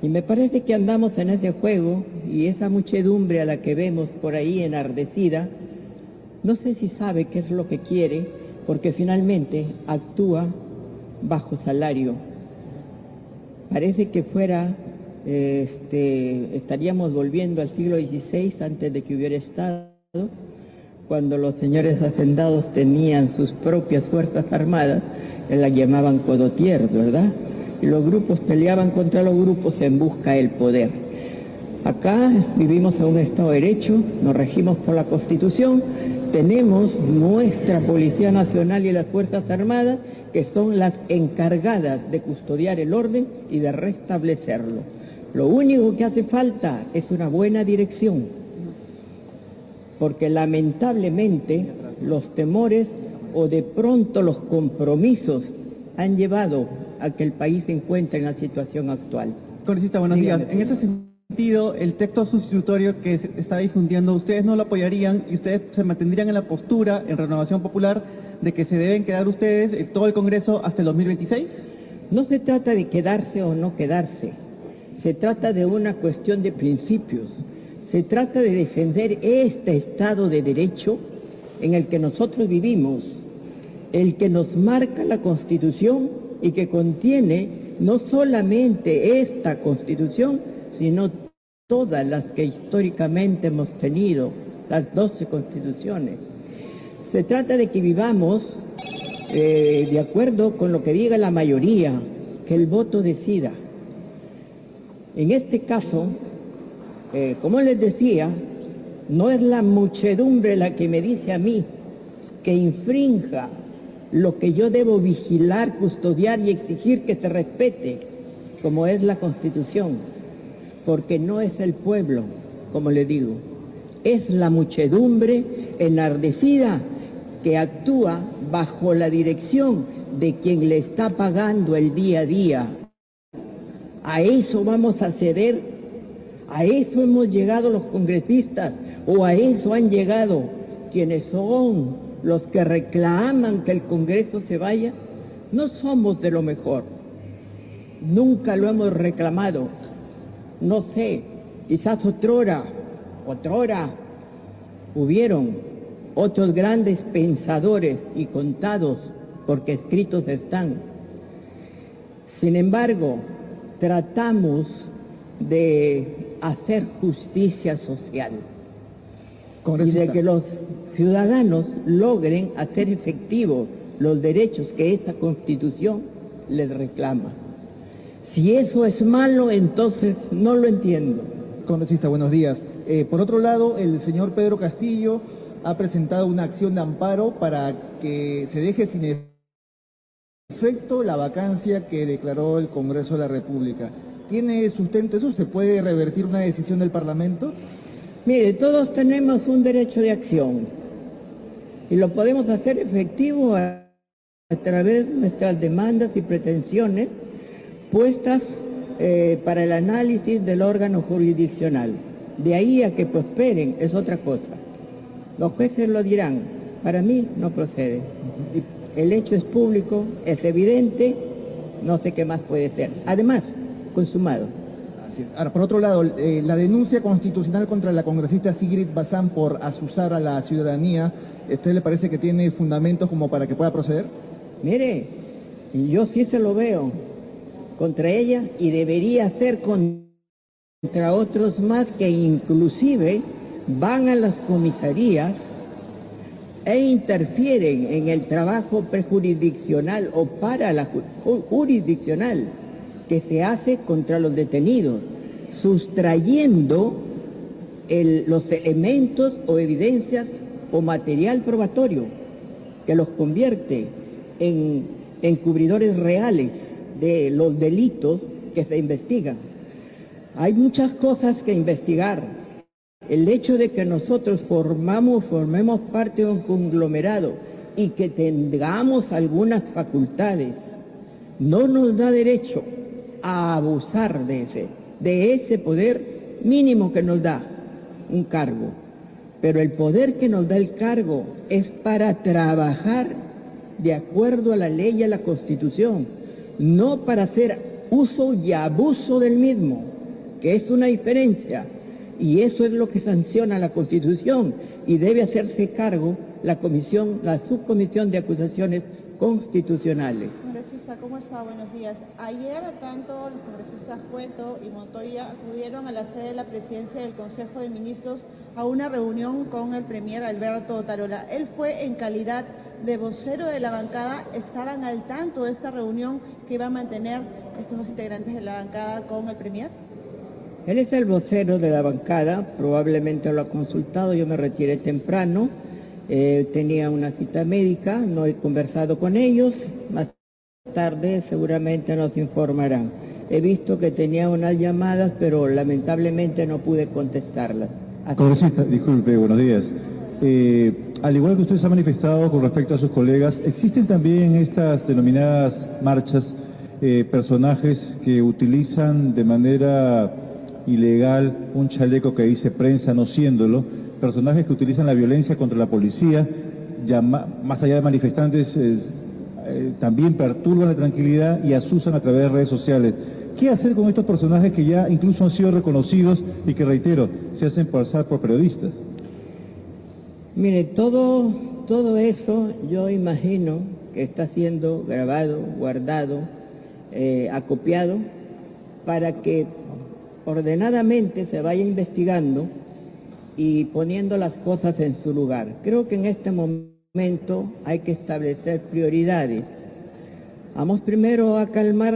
Y me parece que andamos en ese juego y esa muchedumbre a la que vemos por ahí enardecida, no sé si sabe qué es lo que quiere, porque finalmente actúa bajo salario. Parece que fuera, este, estaríamos volviendo al siglo XVI antes de que hubiera Estado, cuando los señores hacendados tenían sus propias fuerzas armadas, las llamaban codotier, ¿verdad? y los grupos peleaban contra los grupos en busca del poder. Acá vivimos en un Estado de Derecho, nos regimos por la Constitución, tenemos nuestra Policía Nacional y las Fuerzas Armadas que son las encargadas de custodiar el orden y de restablecerlo. Lo único que hace falta es una buena dirección, porque lamentablemente los temores o de pronto los compromisos han llevado a que el país se encuentre en la situación actual. Congresista, buenos días. En ese sentido, el texto sustitutorio que se está difundiendo, ¿ustedes no lo apoyarían y ustedes se mantendrían en la postura, en Renovación Popular, de que se deben quedar ustedes en todo el Congreso hasta el 2026? No se trata de quedarse o no quedarse. Se trata de una cuestión de principios. Se trata de defender este Estado de Derecho en el que nosotros vivimos, el que nos marca la Constitución y que contiene no solamente esta constitución, sino todas las que históricamente hemos tenido, las doce constituciones. Se trata de que vivamos eh, de acuerdo con lo que diga la mayoría, que el voto decida. En este caso, eh, como les decía, no es la muchedumbre la que me dice a mí que infrinja lo que yo debo vigilar, custodiar y exigir que se respete, como es la Constitución, porque no es el pueblo, como le digo, es la muchedumbre enardecida que actúa bajo la dirección de quien le está pagando el día a día. A eso vamos a ceder, a eso hemos llegado los congresistas o a eso han llegado quienes son los que reclaman que el Congreso se vaya, no somos de lo mejor. Nunca lo hemos reclamado. No sé, quizás otrora, otrora, hubieron otros grandes pensadores y contados porque escritos están. Sin embargo, tratamos de hacer justicia social y de que los ciudadanos logren hacer efectivos los derechos que esta Constitución les reclama. Si eso es malo, entonces no lo entiendo. Congresista, buenos días. Eh, por otro lado, el señor Pedro Castillo ha presentado una acción de amparo para que se deje sin efecto la vacancia que declaró el Congreso de la República. ¿Tiene sustento eso? ¿Se puede revertir una decisión del Parlamento? Mire, todos tenemos un derecho de acción Y lo podemos hacer efectivo a, a través de nuestras demandas y pretensiones puestas eh, para el análisis del órgano jurisdiccional. De ahí a que prosperen es otra cosa. Los jueces lo dirán, para mí no procede. El hecho es público, es evidente, no sé qué más puede ser. Además, consumado. Ahora, por otro lado, eh, la denuncia constitucional contra la congresista Sigrid Bazán por asusar a la ciudadanía, ¿usted le parece que tiene fundamentos como para que pueda proceder? Mire, yo sí se lo veo contra ella y debería ser contra otros más que inclusive van a las comisarías e interfieren en el trabajo prejurisdiccional o para la jurisdiccional que se hace contra los detenidos, sustrayendo los elementos o evidencias o material probatorio que los convierte en encubridores reales de los delitos que se investigan. Hay muchas cosas que investigar. El hecho de que nosotros formamos, formemos parte de un conglomerado y que tengamos algunas facultades, no nos da derecho a abusar de ese, de ese poder mínimo que nos da un cargo. Pero el poder que nos da el cargo es para trabajar de acuerdo a la ley y a la constitución no para hacer uso y abuso del mismo, que es una diferencia. Y eso es lo que sanciona la Constitución y debe hacerse cargo la comisión, la subcomisión de acusaciones constitucionales. Congresista, ¿cómo está? Buenos días. Ayer tanto los congresistas Cueto y Montoya acudieron a la sede de la presidencia del Consejo de Ministros a una reunión con el premier Alberto Tarola. Él fue en calidad de vocero de la bancada, estaban al tanto de esta reunión que iba a mantener estos dos integrantes de la bancada con el premier. Él es el vocero de la bancada, probablemente lo ha consultado, yo me retiré temprano, eh, tenía una cita médica, no he conversado con ellos, más tarde seguramente nos informarán. He visto que tenía unas llamadas, pero lamentablemente no pude contestarlas. Congresista, disculpe, buenos días. Eh, al igual que usted se ha manifestado con respecto a sus colegas, ¿existen también estas denominadas marchas eh, personajes que utilizan de manera ilegal un chaleco que dice prensa no siéndolo, personajes que utilizan la violencia contra la policía, más allá de manifestantes, eh, también perturban la tranquilidad y asusan a través de redes sociales? ¿Qué hacer con estos personajes que ya incluso han sido reconocidos y que, reitero, se hacen pasar por periodistas? Mire, todo, todo eso yo imagino que está siendo grabado, guardado, eh, acopiado, para que ordenadamente se vaya investigando y poniendo las cosas en su lugar. Creo que en este momento hay que establecer prioridades. Vamos primero a calmar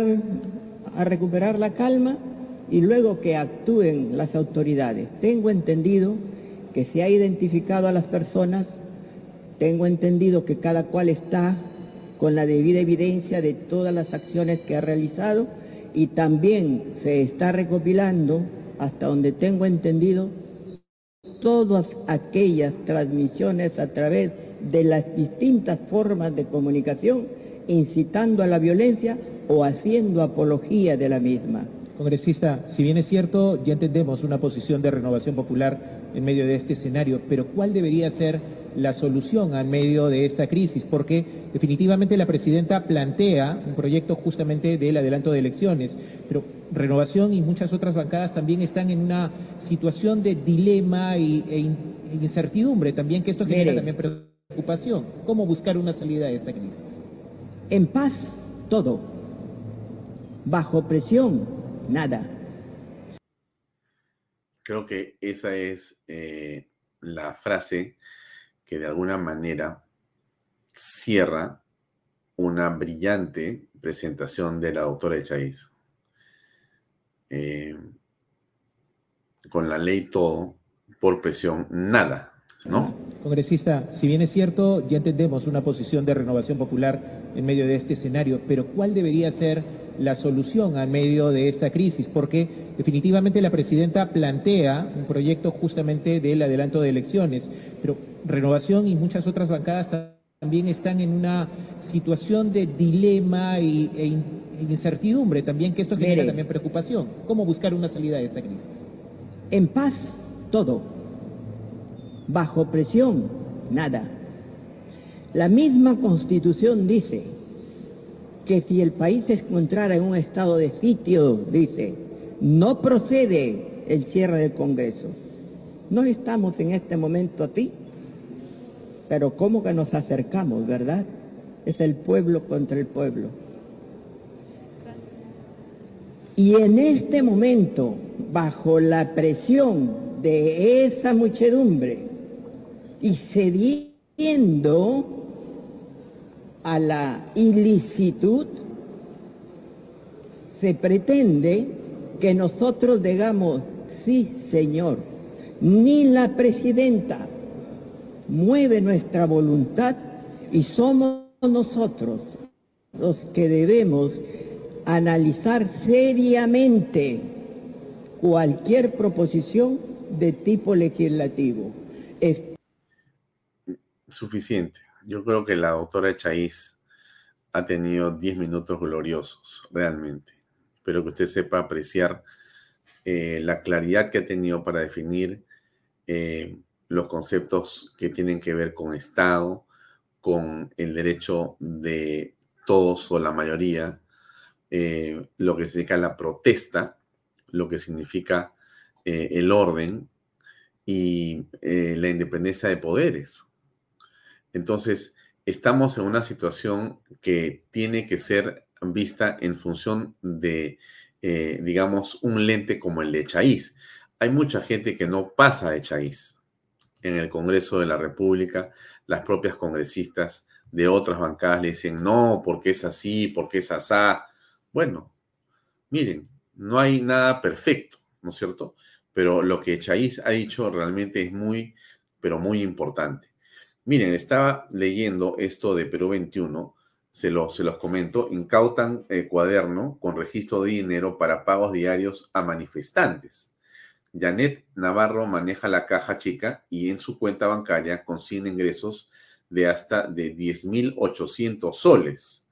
a recuperar la calma y luego que actúen las autoridades. Tengo entendido que se ha identificado a las personas, tengo entendido que cada cual está con la debida evidencia de todas las acciones que ha realizado y también se está recopilando, hasta donde tengo entendido, todas aquellas transmisiones a través de las distintas formas de comunicación incitando a la violencia o haciendo apología de la misma. Congresista, si bien es cierto, ya entendemos una posición de renovación popular en medio de este escenario, pero ¿cuál debería ser la solución en medio de esta crisis? Porque definitivamente la presidenta plantea un proyecto justamente del adelanto de elecciones, pero Renovación y muchas otras bancadas también están en una situación de dilema y, e incertidumbre también, que esto genera también preocupación. ¿Cómo buscar una salida de esta crisis? En paz, todo bajo presión, nada. Creo que esa es eh, la frase que de alguna manera cierra una brillante presentación de la doctora Echaiz. Eh, con la ley todo, por presión, nada, ¿no? Congresista, si bien es cierto, ya entendemos una posición de renovación popular en medio de este escenario, pero ¿cuál debería ser la solución a medio de esta crisis, porque definitivamente la presidenta plantea un proyecto justamente del adelanto de elecciones, pero Renovación y muchas otras bancadas también están en una situación de dilema y, e incertidumbre también, que esto genera también preocupación. ¿Cómo buscar una salida de esta crisis? En paz, todo. Bajo presión, nada. La misma constitución dice que si el país se encontrara en un estado de sitio, dice, no procede el cierre del Congreso. No estamos en este momento así, pero ¿cómo que nos acercamos, verdad? Es el pueblo contra el pueblo. Y en este momento, bajo la presión de esa muchedumbre y cediendo a la ilicitud, se pretende que nosotros digamos, sí, señor, ni la presidenta mueve nuestra voluntad y somos nosotros los que debemos analizar seriamente cualquier proposición de tipo legislativo. Es... Suficiente. Yo creo que la doctora Chaís ha tenido 10 minutos gloriosos, realmente. Espero que usted sepa apreciar eh, la claridad que ha tenido para definir eh, los conceptos que tienen que ver con Estado, con el derecho de todos o la mayoría, eh, lo que significa la protesta, lo que significa el orden y la independencia de poderes. Entonces, estamos en una situación que tiene que ser vista en función de, eh, digamos, un lente como el de Chaís. Hay mucha gente que no pasa de Chaís en el Congreso de la República. Las propias congresistas de otras bancadas le dicen, no, porque es así, porque es asá. Bueno, miren, no hay nada perfecto, ¿no es cierto? Pero lo que Chaís ha dicho realmente es muy, pero muy importante. Miren, estaba leyendo esto de Perú 21, se, se los comento, incautan eh, cuaderno con registro de dinero para pagos diarios a manifestantes. Janet Navarro maneja la caja chica y en su cuenta bancaria consigna ingresos de hasta de 10.800 soles.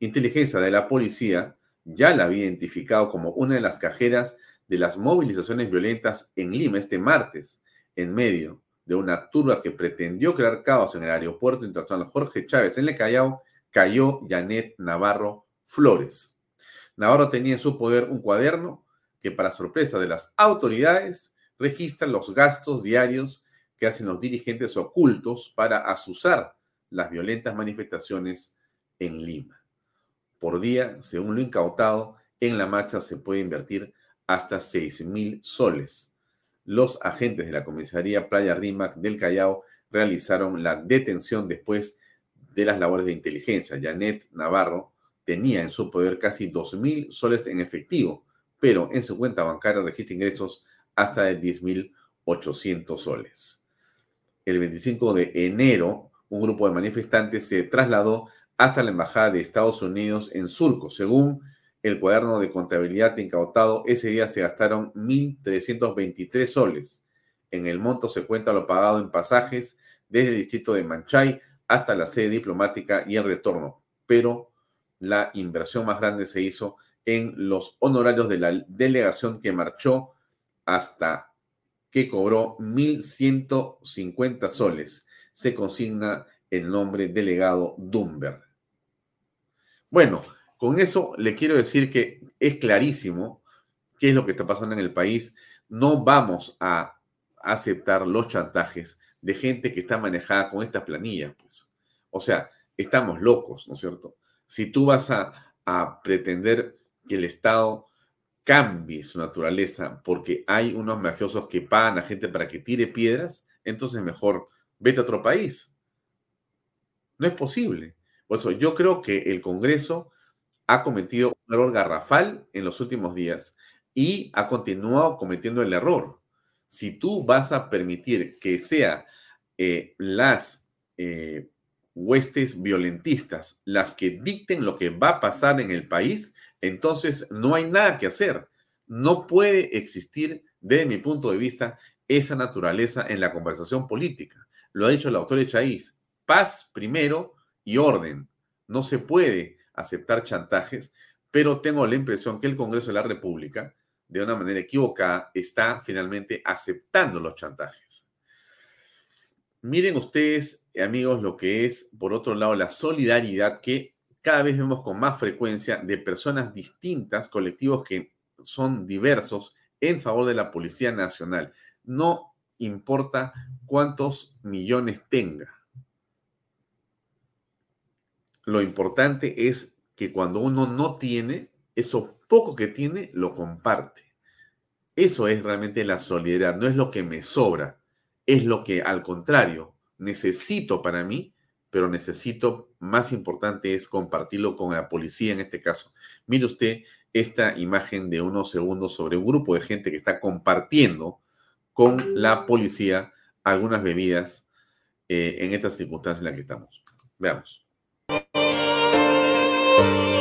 Inteligencia de la policía ya la había identificado como una de las cajeras de las movilizaciones violentas en Lima este martes, en medio de una turba que pretendió crear caos en el aeropuerto internacional Jorge Chávez en el Callao, cayó Janet Navarro Flores. Navarro tenía en su poder un cuaderno que, para sorpresa de las autoridades, registra los gastos diarios que hacen los dirigentes ocultos para asusar las violentas manifestaciones en Lima. Por día, según lo incautado, en la marcha se puede invertir hasta 6 mil soles los agentes de la comisaría Playa Rímac del Callao realizaron la detención después de las labores de inteligencia. Janet Navarro tenía en su poder casi 2.000 soles en efectivo, pero en su cuenta bancaria registra ingresos hasta de 10.800 soles. El 25 de enero, un grupo de manifestantes se trasladó hasta la Embajada de Estados Unidos en Surco, según el cuaderno de contabilidad incautado, ese día se gastaron 1.323 soles. En el monto se cuenta lo pagado en pasajes desde el distrito de Manchay hasta la sede diplomática y el retorno. Pero la inversión más grande se hizo en los honorarios de la delegación que marchó hasta que cobró 1.150 soles. Se consigna el nombre delegado Dumber. Bueno, con eso le quiero decir que es clarísimo qué es lo que está pasando en el país. No vamos a aceptar los chantajes de gente que está manejada con estas planillas, pues. O sea, estamos locos, ¿no es cierto? Si tú vas a, a pretender que el Estado cambie su naturaleza porque hay unos mafiosos que pagan a gente para que tire piedras, entonces mejor vete a otro país. No es posible. Por eso yo creo que el Congreso ha cometido un error garrafal en los últimos días y ha continuado cometiendo el error. Si tú vas a permitir que sea eh, las, eh, huestes violentistas las que dicten lo que va a pasar en el país, entonces no hay nada que hacer. No puede existir, desde mi punto de vista, esa naturaleza en la conversación política. Lo ha dicho el autor Echaíz, paz primero y orden. No se puede aceptar chantajes, pero tengo la impresión que el Congreso de la República, de una manera equivocada, está finalmente aceptando los chantajes. Miren ustedes, amigos, lo que es, por otro lado, la solidaridad que cada vez vemos con más frecuencia de personas distintas, colectivos que son diversos en favor de la Policía Nacional. No importa cuántos millones tenga. Lo importante es que cuando uno no tiene, eso poco que tiene, lo comparte. Eso es realmente la solidaridad, no es lo que me sobra, es lo que al contrario necesito para mí, pero necesito, más importante es compartirlo con la policía en este caso. Mire usted esta imagen de unos segundos sobre un grupo de gente que está compartiendo con la policía algunas bebidas eh, en estas circunstancias en las que estamos. Veamos. Sí,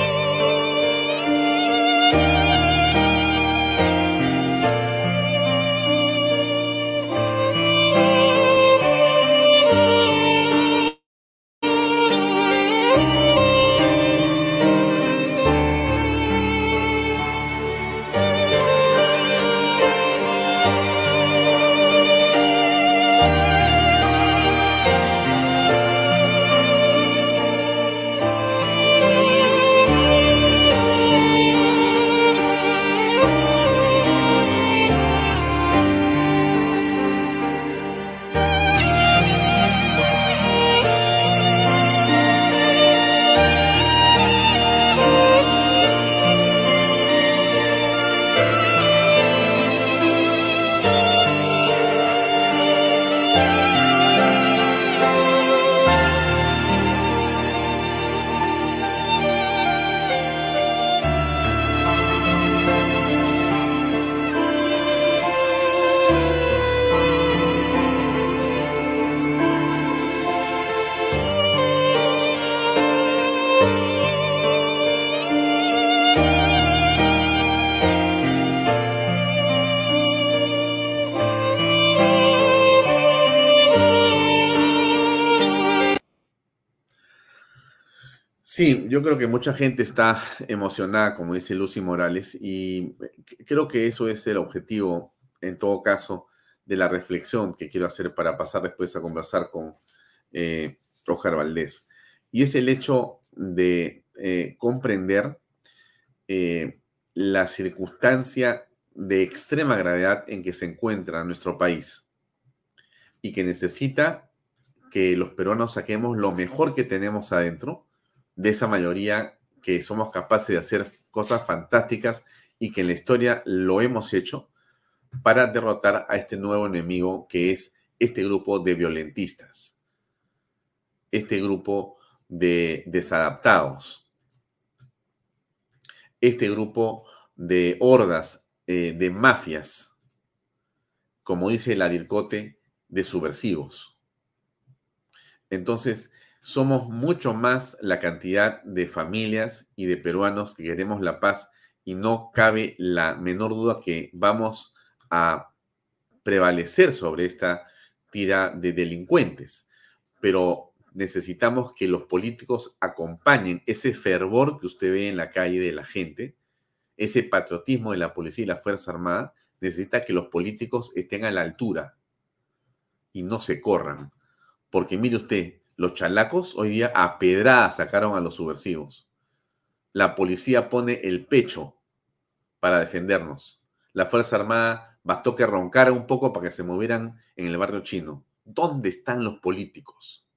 yo creo que mucha gente está emocionada, como dice Lucy Morales, y creo que eso es el objetivo, en todo caso, de la reflexión que quiero hacer para pasar después a conversar con eh, Roger Valdés. Y es el hecho de eh, comprender eh, la circunstancia de extrema gravedad en que se encuentra nuestro país y que necesita que los peruanos saquemos lo mejor que tenemos adentro de esa mayoría que somos capaces de hacer cosas fantásticas y que en la historia lo hemos hecho para derrotar a este nuevo enemigo que es este grupo de violentistas, este grupo de desadaptados, este grupo de hordas, eh, de mafias, como dice la DIRCOTE, de subversivos. Entonces, somos mucho más la cantidad de familias y de peruanos que queremos la paz y no cabe la menor duda que vamos a prevalecer sobre esta tira de delincuentes. Pero necesitamos que los políticos acompañen ese fervor que usted ve en la calle de la gente, ese patriotismo de la policía y la Fuerza Armada, necesita que los políticos estén a la altura y no se corran. Porque mire usted, los chalacos hoy día a pedradas sacaron a los subversivos. La policía pone el pecho para defendernos. La Fuerza Armada bastó que roncara un poco para que se movieran en el barrio chino. ¿Dónde están los políticos?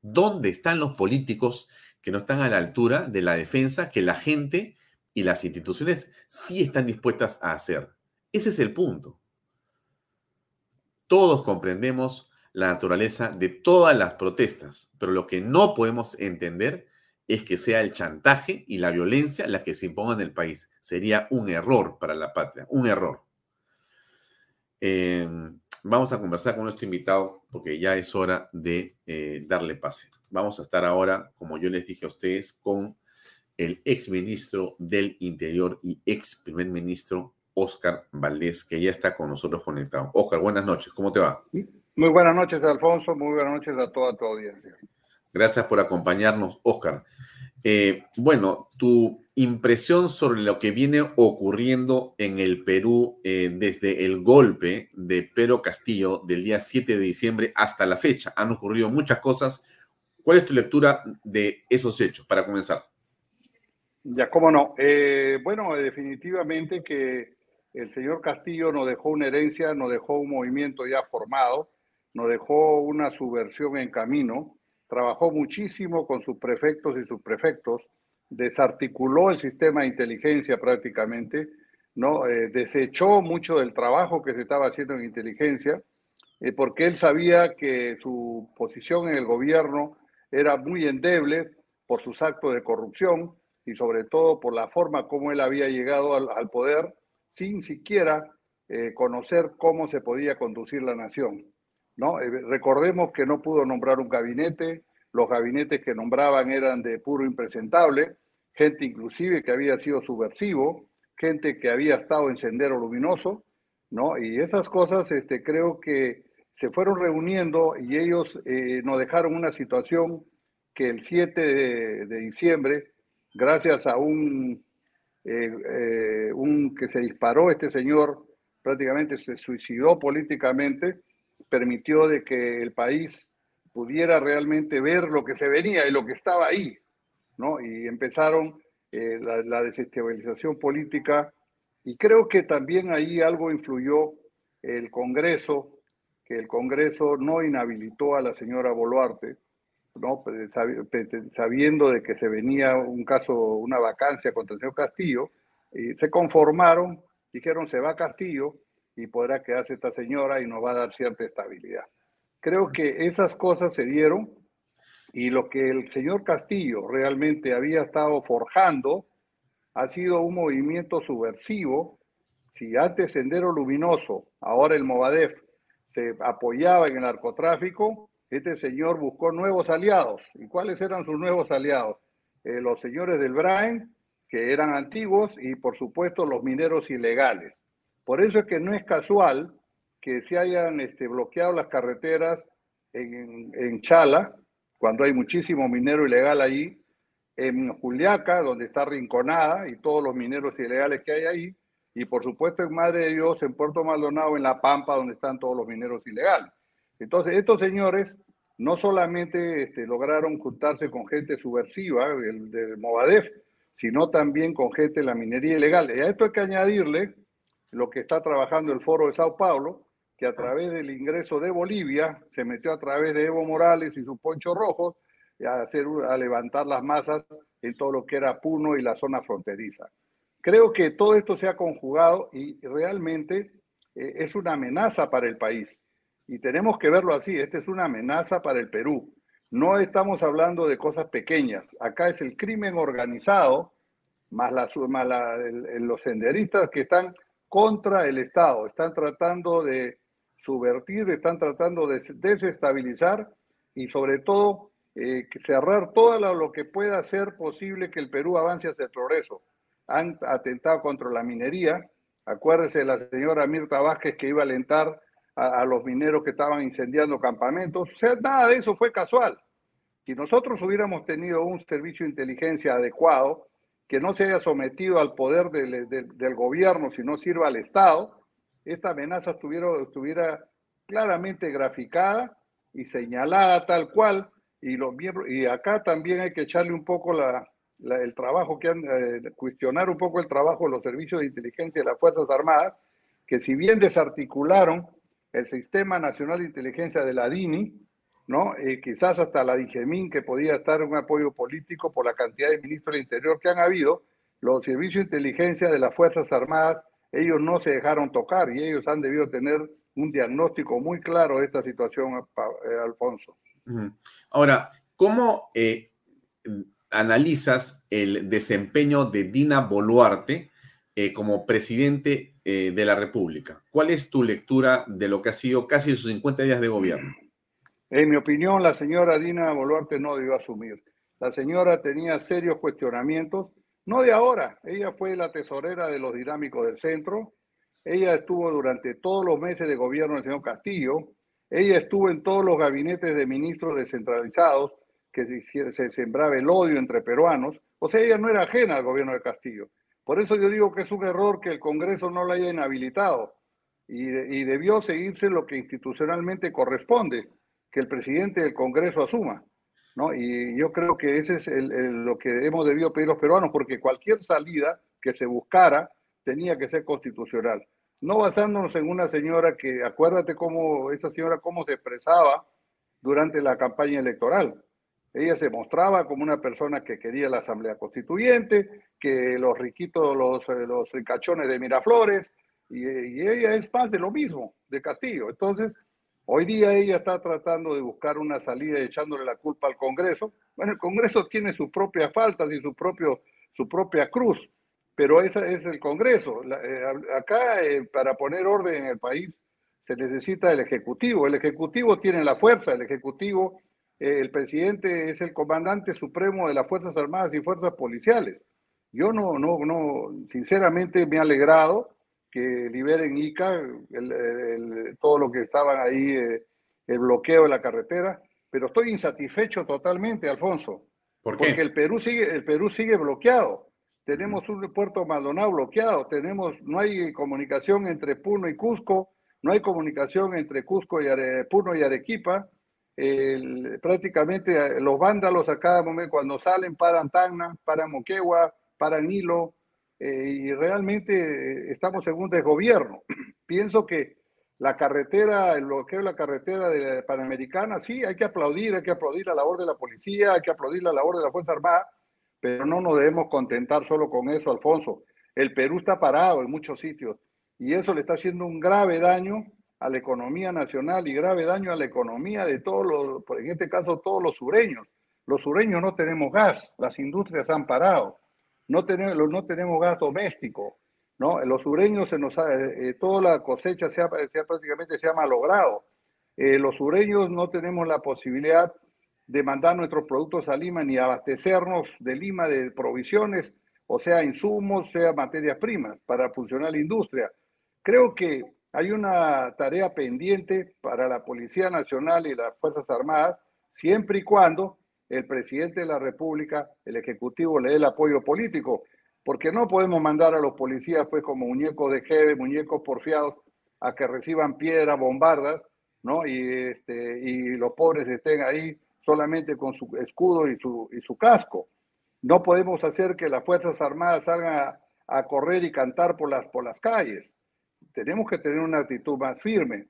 ¿Dónde están los políticos que no están a la altura de la defensa que la gente y las instituciones sí están dispuestas a hacer? Ese es el punto. Todos comprendemos la naturaleza de todas las protestas, pero lo que no podemos entender es que sea el chantaje y la violencia la que se imponga en el país. Sería un error para la patria, un error. Em, vamos a conversar con nuestro invitado porque ya es hora de eh, darle pase. Vamos a estar ahora, como yo les dije a ustedes, con el ex ministro del Interior y ex primer ministro Oscar Valdés, que ya está con nosotros conectado. Oscar, buenas noches, ¿cómo te va? Muy buenas noches, Alfonso, muy buenas noches a toda tu audiencia. Gracias por acompañarnos, Oscar. Eh, bueno, tu impresión sobre lo que viene ocurriendo en el Perú eh, desde el golpe de Pedro Castillo del día 7 de diciembre hasta la fecha. Han ocurrido muchas cosas. ¿Cuál es tu lectura de esos hechos, para comenzar? Ya, cómo no. Eh, bueno, definitivamente que el señor Castillo nos dejó una herencia, nos dejó un movimiento ya formado, nos dejó una subversión en camino trabajó muchísimo con sus prefectos y sus prefectos, desarticuló el sistema de inteligencia prácticamente, ¿no? Eh, desechó mucho del trabajo que se estaba haciendo en inteligencia, eh, porque él sabía que su posición en el gobierno era muy endeble por sus actos de corrupción y sobre todo por la forma como él había llegado al, poder sin siquiera eh, conocer cómo se podía conducir la nación. ¿No? Eh, recordemos que no pudo nombrar un gabinete, los gabinetes que nombraban eran de puro impresentable, gente inclusive que había sido subversivo, gente que había estado en sendero luminoso, ¿no? Y esas cosas este, creo que se fueron reuniendo y ellos eh, nos dejaron una situación que el 7 de, diciembre, gracias a un, eh, un que se disparó este señor, prácticamente se suicidó políticamente, permitió de que el país pudiera realmente ver lo que se venía y lo que estaba ahí, ¿no? Y empezaron eh, la, desestabilización política y creo que también ahí algo influyó el Congreso, que el Congreso no inhabilitó a la señora Boluarte, ¿no? Pues, sabiendo de que se venía un caso, una vacancia contra el señor Castillo, y se conformaron, dijeron se va Castillo, y podrá quedarse esta señora y nos va a dar cierta estabilidad. Creo que esas cosas se dieron y lo que el señor Castillo realmente había estado forjando ha sido un movimiento subversivo. Si antes Sendero Luminoso, ahora el Movadef, se apoyaba en el narcotráfico, este señor buscó nuevos aliados. ¿Y cuáles eran sus nuevos aliados? Eh, los señores del Brain, que eran antiguos, y por supuesto los mineros ilegales. Por eso es que no es casual que se hayan este, bloqueado las carreteras en, Chala, cuando hay muchísimo minero ilegal allí, en Juliaca, donde está Rinconada y todos los mineros ilegales que hay ahí, y por supuesto en Madre de Dios, en Puerto Maldonado, en La Pampa, donde están todos los mineros ilegales. Entonces, estos señores no solamente este, lograron juntarse con gente subversiva del, del Movadef, sino también con gente de la minería ilegal. Y a esto hay que añadirle lo que está trabajando el Foro de Sao Paulo, que a través del ingreso de Bolivia se metió a través de Evo Morales y su poncho rojo a, hacer, a levantar las masas en todo lo que era Puno y la zona fronteriza. Creo que todo esto se ha conjugado y realmente eh, es una amenaza para el país. Y tenemos que verlo así, esta es una amenaza para el Perú. No estamos hablando de cosas pequeñas. Acá es el crimen organizado, más, la, más los senderistas que están contra el Estado, están tratando de subvertir, están tratando de desestabilizar y sobre todo eh, cerrar todo lo, que pueda hacer posible que el Perú avance hacia el progreso. Han atentado contra la minería. Acuérdese de la señora Mirta Vázquez que iba a alentar a, a, los mineros que estaban incendiando campamentos. O sea, nada de eso fue casual. Si nosotros hubiéramos tenido un servicio de inteligencia adecuado, que no se haya sometido al poder del, del, gobierno, sino sirva al Estado, esta amenaza estuviera, estuviera claramente graficada y señalada tal cual, y, los miembros, y acá también hay que echarle un poco la, el trabajo que han, eh, cuestionar un poco el trabajo de los servicios de inteligencia de las Fuerzas Armadas, que si bien desarticularon el Sistema Nacional de Inteligencia de la DINI, ¿no? Eh, quizás hasta la DIGEMIN, que podía estar un apoyo político por la cantidad de ministros del Interior que han habido, los servicios de inteligencia de las Fuerzas Armadas, ellos no se dejaron tocar y ellos han debido tener un diagnóstico muy claro de esta situación, eh, Alfonso. Ahora, ¿cómo eh, analizas el desempeño de Dina Boluarte como presidente de la República. ¿Cuál es tu lectura de lo que ha sido casi sus 50 días de gobierno? En mi opinión, la señora Dina Boluarte no debió asumir. La señora tenía serios cuestionamientos, no de ahora, ella fue la tesorera de los dinámicos del centro, ella estuvo durante todos los meses de gobierno del señor Castillo, ella estuvo en todos los gabinetes de ministros descentralizados que se, se sembraba el odio entre peruanos, o sea, ella no era ajena al gobierno de Castillo. Por eso yo digo que es un error que el Congreso no la haya inhabilitado. Y debió seguirse lo que institucionalmente corresponde, que el presidente del Congreso asuma. ¿no? Y yo creo que ese es lo que hemos debido pedir los peruanos, porque cualquier salida que se buscara tenía que ser constitucional. No basándonos en una señora que, acuérdate cómo esa señora cómo se expresaba durante la campaña electoral. Ella se mostraba como una persona que quería la Asamblea Constituyente, que los riquitos, los, eh, los ricachones de Miraflores, y, y ella es más de lo mismo, de Castillo. Entonces, Hoy día ella está tratando de buscar una salida echándole la culpa al Congreso. Bueno, el Congreso tiene sus propias faltas y su, propio, su propia cruz, pero esa es el Congreso. Eh, acá, eh, para poner orden en el país, se necesita el Ejecutivo. El Ejecutivo tiene la fuerza, el Ejecutivo, eh, el presidente es el comandante supremo de las Fuerzas Armadas y Fuerzas Policiales. Yo no, no, no, sinceramente me ha alegrado que liberen ICA, todo lo que estaban ahí, eh, el bloqueo de la carretera, pero estoy insatisfecho totalmente, Alfonso. ¿Por qué? Porque el Perú sigue, el Perú sigue bloqueado. Tenemos un puerto Maldonado bloqueado, tenemos, no hay comunicación entre Puno y Cusco, no hay comunicación entre Cusco y Puno y Arequipa. prácticamente eh, los vándalos a cada momento, cuando salen, paran Tacna, paran Moquegua, paran Hilo, y realmente eh, estamos en un desgobierno. (clears throat) Pienso que la carretera, el bloqueo de la carretera de Panamericana, sí, hay que aplaudir, hay que aplaudir la labor de la policía, hay que aplaudir la labor de la Fuerza Armada, pero no nos debemos contentar solo con eso, Alfonso. El Perú está parado en muchos sitios y eso le está haciendo un grave daño a la economía nacional y grave daño a la economía de todos los, en este caso todos los sureños. Los sureños no tenemos gas, las industrias han parado no tenemos, no tenemos gas doméstico, ¿no? Los sureños se eh, eh, toda la cosecha se ha, prácticamente se ha malogrado. Eh, los sureños no tenemos la posibilidad de mandar nuestros productos a Lima ni abastecernos de Lima de provisiones, o sea, insumos, sea materias primas para funcionar la industria. Creo que hay una tarea pendiente para la Policía Nacional y las Fuerzas Armadas, siempre y cuando el presidente de la República, el Ejecutivo, le dé el apoyo político, porque no podemos mandar a los policías pues como muñecos de jeve, muñecos porfiados, a que reciban piedras, bombardas, ¿no? Y, este, y los pobres estén ahí solamente con su escudo y su, casco. No podemos hacer que las Fuerzas Armadas salgan a, correr y cantar por las, calles. Tenemos que tener una actitud más firme.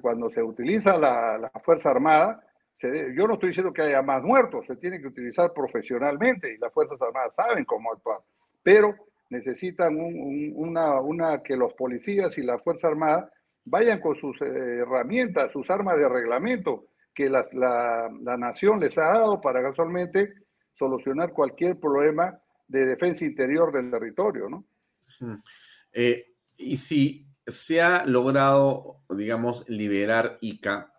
Cuando se utiliza la Fuerza Armada, yo no estoy diciendo que haya más muertos, se tiene que utilizar profesionalmente y las Fuerzas Armadas saben cómo actuar, pero necesitan una, una, que los policías y la Fuerza Armada vayan con sus eh, herramientas, sus armas de reglamento que la, la, nación les ha dado para casualmente solucionar cualquier problema de defensa interior del territorio, ¿no? Eh, y si se ha logrado, digamos, liberar ICA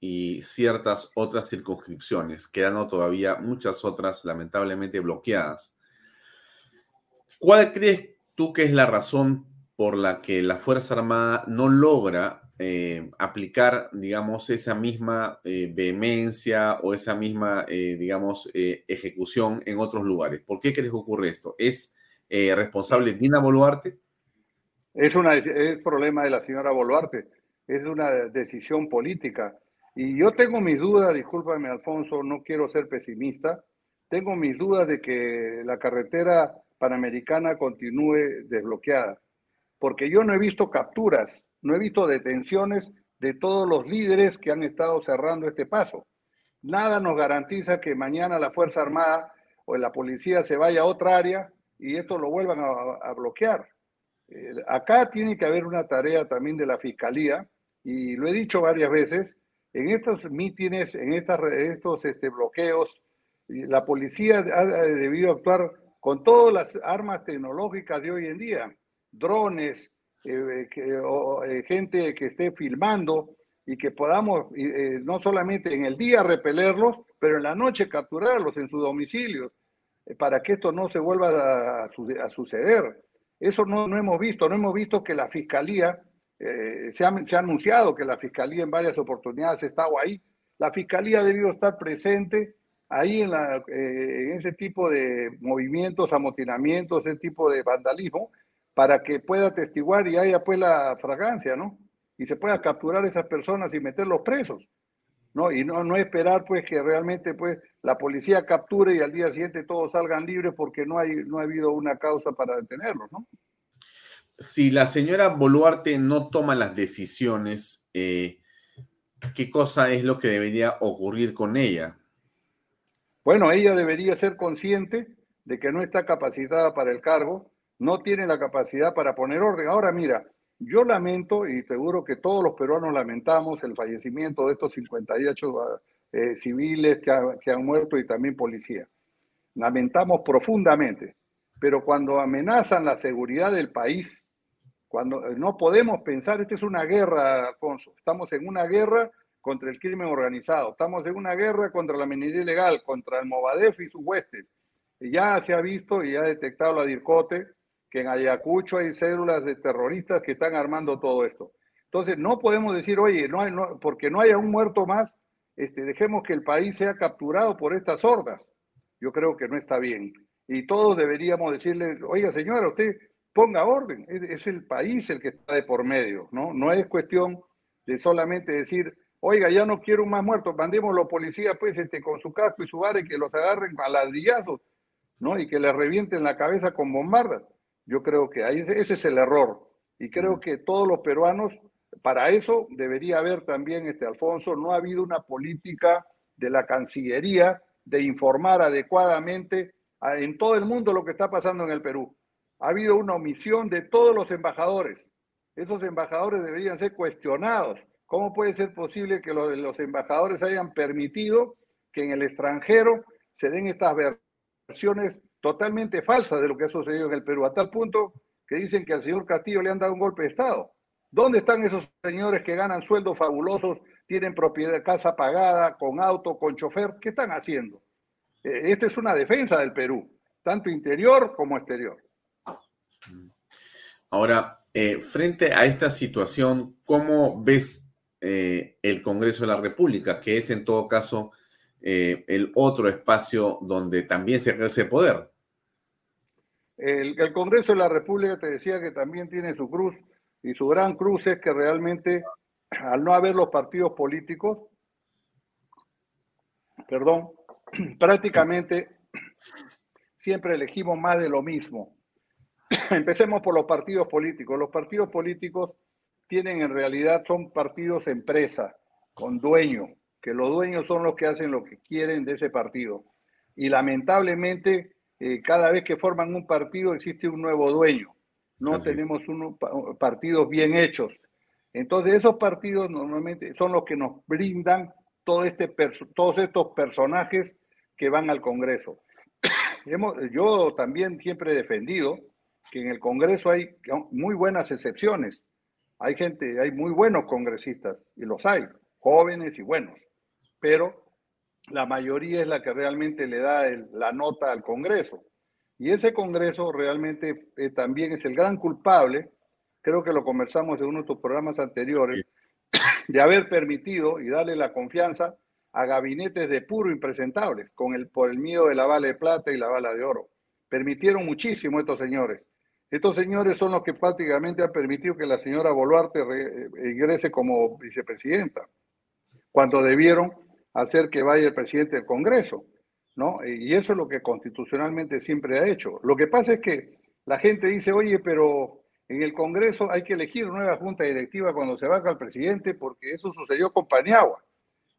y ciertas otras circunscripciones, quedando todavía muchas otras lamentablemente bloqueadas. ¿Cuál crees tú que es la razón por la que la Fuerza Armada no logra eh, aplicar, digamos, esa misma eh, vehemencia o esa misma, eh, digamos, ejecución en otros lugares? ¿Por qué crees que ocurre esto? ¿Es responsable Dina Boluarte? Es, una, es problema de la señora Boluarte, es una decisión política y yo tengo mis dudas, discúlpame Alfonso, no quiero ser pesimista, tengo mis dudas de que la carretera panamericana continúe desbloqueada, porque yo no he visto capturas, no he visto detenciones de todos los líderes que han estado cerrando este paso. Nada nos garantiza que mañana la Fuerza Armada o la policía se vaya a otra área y esto lo vuelvan a, bloquear. Eh, acá tiene que haber una tarea también de la Fiscalía, y lo he dicho varias veces, en estos mítines, en estas, estos este, bloqueos, la policía ha debido actuar con todas las armas tecnológicas de hoy en día, drones, eh, eh, gente que esté filmando y que podamos no solamente en el día repelerlos, pero en la noche capturarlos en su domicilio, para que esto no se vuelva a, suceder. Eso no, no, hemos visto, no hemos visto que la Fiscalía, se, ha, se, ha, anunciado que la Fiscalía en varias oportunidades ha estado ahí, la Fiscalía ha debido estar presente ahí en, eh, ese tipo de movimientos, amotinamientos, ese tipo de vandalismo, para que pueda testiguar y haya pues la fragancia, ¿no? Y se pueda capturar a esas personas y meterlos presos, ¿no? Y no, no esperar pues que realmente pues la policía capture y al día siguiente todos salgan libres porque no, hay, no ha habido una causa para detenerlos, ¿no? Si la señora Boluarte no toma las decisiones, eh, ¿qué cosa es lo que debería ocurrir con ella? Bueno, ella debería ser consciente de que no está capacitada para el cargo, no tiene la capacidad para poner orden. Ahora mira, yo lamento y seguro que todos los peruanos lamentamos el fallecimiento de estos 58 eh, civiles que, que han muerto y también policías. Lamentamos profundamente, pero cuando amenazan la seguridad del país, cuando eh, no podemos pensar, esta es una guerra, Alfonso, estamos en una guerra contra el crimen organizado. Estamos en una guerra contra la minería ilegal, contra el Movadef y sus huestes. Ya se ha visto y ha detectado la DIRCOTE que en Ayacucho hay células de terroristas que están armando todo esto. Entonces, no podemos decir, oye, no porque no haya un muerto más, este, dejemos que el país sea capturado por estas hordas. Yo creo que no está bien. Y todos deberíamos decirle, oiga, señora, usted ponga orden. Es, es el país el que está de por medio, ¿no? No es cuestión de solamente decir, Oiga, ya no quiero más muertos, mandemos los policías pues este, con su casco y su y que los agarren a ladrillazos, ¿no? Y que les revienten la cabeza con bombardas. Yo creo que ahí, ese es el error. Y creo que todos los peruanos, para eso debería haber también, este Alfonso, no ha habido una política de la Cancillería de informar adecuadamente en todo el mundo lo que está pasando en el Perú. Ha habido una omisión de todos los embajadores. Esos embajadores deberían ser cuestionados ¿Cómo puede ser posible que los, embajadores hayan permitido que en el extranjero se den estas versiones totalmente falsas de lo que ha sucedido en el Perú, a tal punto que dicen que al señor Castillo le han dado un golpe de Estado? ¿Dónde están esos señores que ganan sueldos fabulosos, tienen propiedad, casa pagada, con auto, con chofer? ¿Qué están haciendo? Eh, esta es una defensa del Perú, tanto interior como exterior. Ahora, eh, frente a esta situación, ¿cómo ves eh, el Congreso de la República, que es en todo caso eh, el otro espacio donde también se ejerce poder. El, el, Congreso de la República te decía que también tiene su cruz y su gran cruz es que realmente al no haber los partidos políticos, perdón, (clears throat) prácticamente siempre elegimos más de lo mismo. (coughs) Empecemos por los partidos políticos. Los partidos políticos tienen en realidad son partidos empresa, con dueño, que los dueños son los que hacen lo que quieren de ese partido. Y lamentablemente, eh, cada vez que forman un partido existe un nuevo dueño. No tenemos unos partidos bien hechos. Entonces, esos partidos normalmente son los que nos brindan todo este, todos estos personajes que van al Congreso. (coughs) yo también siempre he defendido que en el Congreso hay muy buenas excepciones hay gente, hay muy buenos congresistas, y los hay, jóvenes y buenos, pero la mayoría es la que realmente le da la nota al Congreso. Y ese Congreso realmente eh, también es el gran culpable, creo que lo conversamos en uno de tus programas anteriores, de haber permitido y darle la confianza a gabinetes de puro impresentables, con el, por el miedo de la bala de plata y la bala de oro. Permitieron muchísimo estos señores. Estos señores son los que prácticamente han permitido que la señora Boluarte eh, ingrese como vicepresidenta, cuando debieron hacer que vaya el presidente del Congreso, ¿no? Y eso es lo que constitucionalmente siempre ha hecho. Lo que pasa es que la gente dice, oye, pero en el Congreso hay que elegir nueva junta directiva cuando se baja el presidente, porque eso sucedió con Paniagua.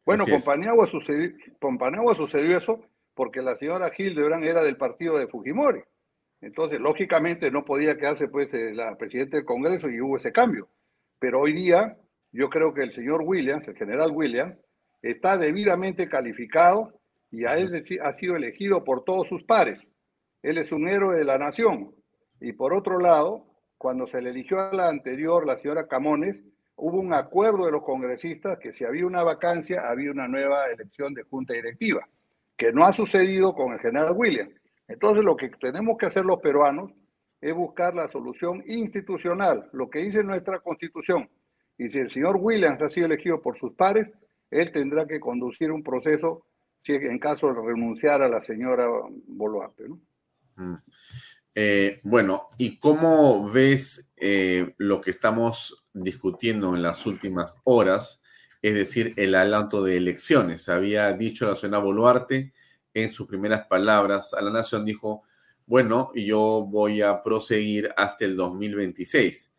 Bueno, con Paniagua, sucedió, con Paniagua sucedió eso porque la señora Hildebrand era del partido de Fujimori. Entonces, lógicamente, no podía quedarse pues eh, la presidenta del Congreso y hubo ese cambio. Pero hoy día, yo creo que el señor Williams, el general Williams, está debidamente calificado y a él ha sido elegido por todos sus pares. él es un héroe de la nación. Y por otro lado, cuando se le eligió a la anterior, la señora Camones, hubo un acuerdo de los congresistas que si había una vacancia, había una nueva elección de junta directiva, que no ha sucedido con el general William. Entonces, lo que tenemos que hacer los peruanos es buscar la solución institucional, lo que dice nuestra constitución. Y si el señor Williams ha sido elegido por sus pares, él tendrá que conducir un proceso si en caso de renunciar a la señora Boluarte. ¿no? Mm. Eh, bueno, ¿y cómo ves eh, lo que estamos discutiendo en las últimas horas? Es decir, el adelanto de elecciones. Había dicho la señora Boluarte en sus primeras palabras a la nación, dijo, bueno, yo voy a proseguir hasta el 2026.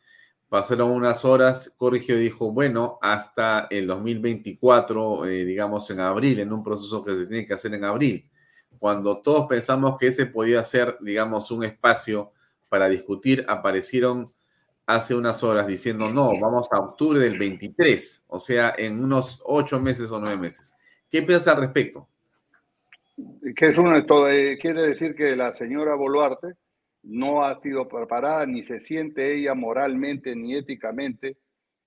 Pasaron unas horas, corrigió y dijo, bueno, hasta el 2024, eh, digamos en abril, en un proceso que se tiene que hacer en abril. Cuando todos pensamos que ese podía ser, digamos, un espacio para discutir, aparecieron hace unas horas diciendo, no, vamos a octubre del 23, o sea, en unos ocho meses o nueve meses. ¿Qué piensa al respecto? Que es eh, quiere decir que la señora Boluarte no ha sido preparada ni se siente ella moralmente ni éticamente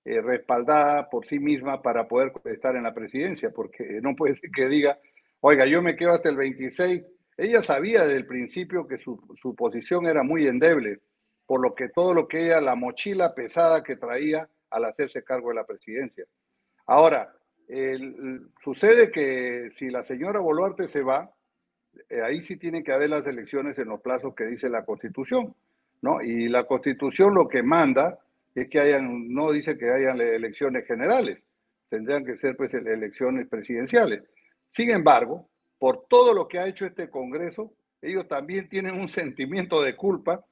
eh, respaldada por sí misma para poder estar en la presidencia, porque no puede ser que diga, oiga, yo me quedo hasta el 26. Ella sabía desde el principio que su, su posición era muy endeble, por lo que todo lo que ella, la mochila pesada que traía al hacerse cargo de la presidencia. Ahora, sucede que si la señora Boluarte se va, eh, ahí sí tiene que haber las elecciones en los plazos que dice la Constitución, ¿no? Y la Constitución lo que manda es que hayan, no dice que hayan elecciones generales, tendrían que ser pues elecciones presidenciales. Sin embargo, por todo lo que ha hecho este Congreso, ellos también tienen un sentimiento de culpa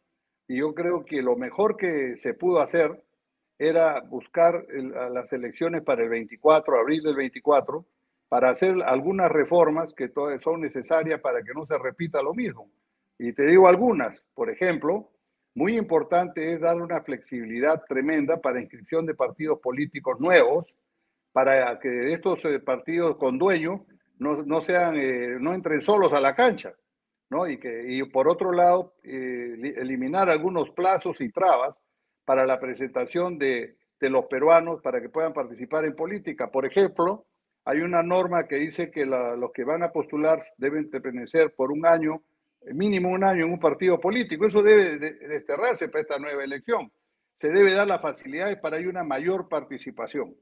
y yo creo que lo mejor que se pudo hacer era buscar las elecciones para el 24, abril del 24, para hacer algunas reformas que son necesarias para que no se repita lo mismo. Y te digo algunas, por ejemplo, muy importante es dar una flexibilidad tremenda para inscripción de partidos políticos nuevos, para que estos eh, partidos con dueño no, sean, eh, no entren solos a la cancha, ¿no? Y, que, y por otro lado, eh, eliminar algunos plazos y trabas para la presentación de, los peruanos para que puedan participar en política. Por ejemplo, hay una norma que dice que los que van a postular deben pertenecer por un año, mínimo un año en un partido político. Eso debe desterrarse para esta nueva elección. Se debe dar las facilidades para haya una mayor participación.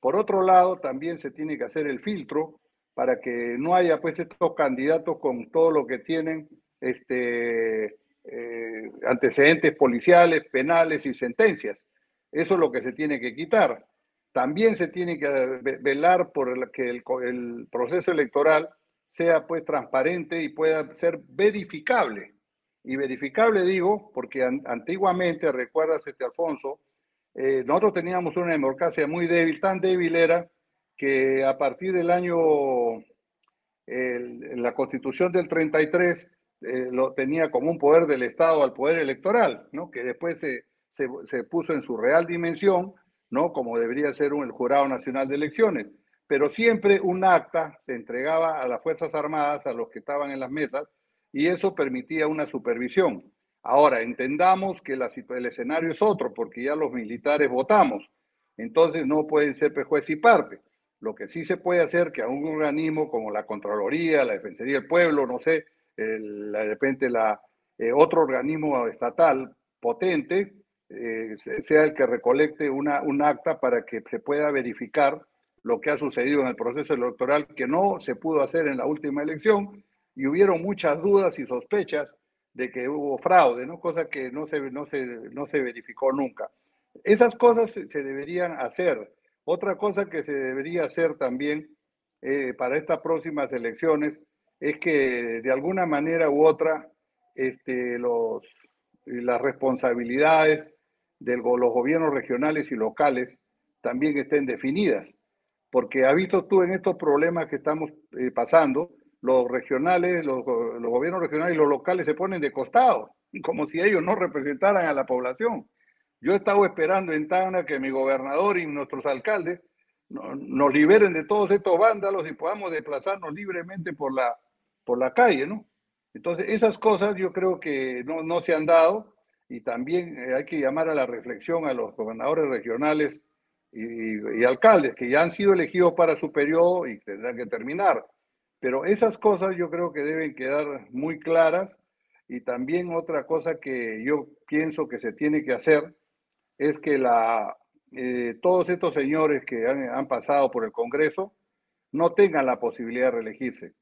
Por otro lado, también se tiene que hacer el filtro para que no haya pues estos candidatos con todo lo que tienen este, eh, antecedentes policiales, penales y sentencias. Eso es lo que se tiene que quitar. También se tiene que velar por que el, proceso electoral sea pues transparente y pueda ser verificable. Y verificable digo, porque antiguamente, recuerdas este Alfonso, eh, nosotros teníamos una democracia muy débil, tan débil era que a partir del año, la constitución del 33 eh, lo tenía como un poder del Estado al poder electoral, ¿no? que después se, se, se puso en su real dimensión ¿no? Como debería ser un, el Jurado Nacional de Elecciones. Pero siempre un acta se entregaba a las Fuerzas Armadas, a los que estaban en las mesas, y eso permitía una supervisión. Ahora, entendamos que la, el escenario es otro, porque ya los militares votamos. Entonces no pueden ser juez y parte. Lo que sí se puede hacer que a un organismo como la Contraloría, la Defensoría del Pueblo, no sé, de repente eh, otro organismo estatal potente, eh, sea el que recolecte una, un acta para que se pueda verificar lo que ha sucedido en el proceso electoral que no se pudo hacer en la última elección y hubieron muchas dudas y sospechas de que hubo fraude, ¿no? cosa que no se, no se, no se verificó nunca. Esas cosas se, deberían hacer. Otra cosa que se debería hacer también eh, para estas próximas elecciones es que de alguna manera u otra este, los, las responsabilidades de los gobiernos regionales y locales también estén definidas. Porque has visto tú en estos problemas que estamos eh, pasando, los regionales, los, gobiernos regionales y los locales se ponen de costado, (laughs) como si ellos no representaran a la población. Yo he estado esperando en Tana que mi gobernador y nuestros alcaldes nos liberen de todos estos vándalos y podamos desplazarnos libremente por la, por la calle, ¿no? Entonces, esas cosas yo creo que no, no se han dado y también eh, hay que llamar a la reflexión a los gobernadores regionales y, alcaldes que ya han sido elegidos para su periodo y tendrán que terminar. Pero esas cosas yo creo que deben quedar muy claras y también otra cosa que yo pienso que se tiene que hacer es que la, eh, todos estos señores que han, pasado por el Congreso no tengan la posibilidad de reelegirse.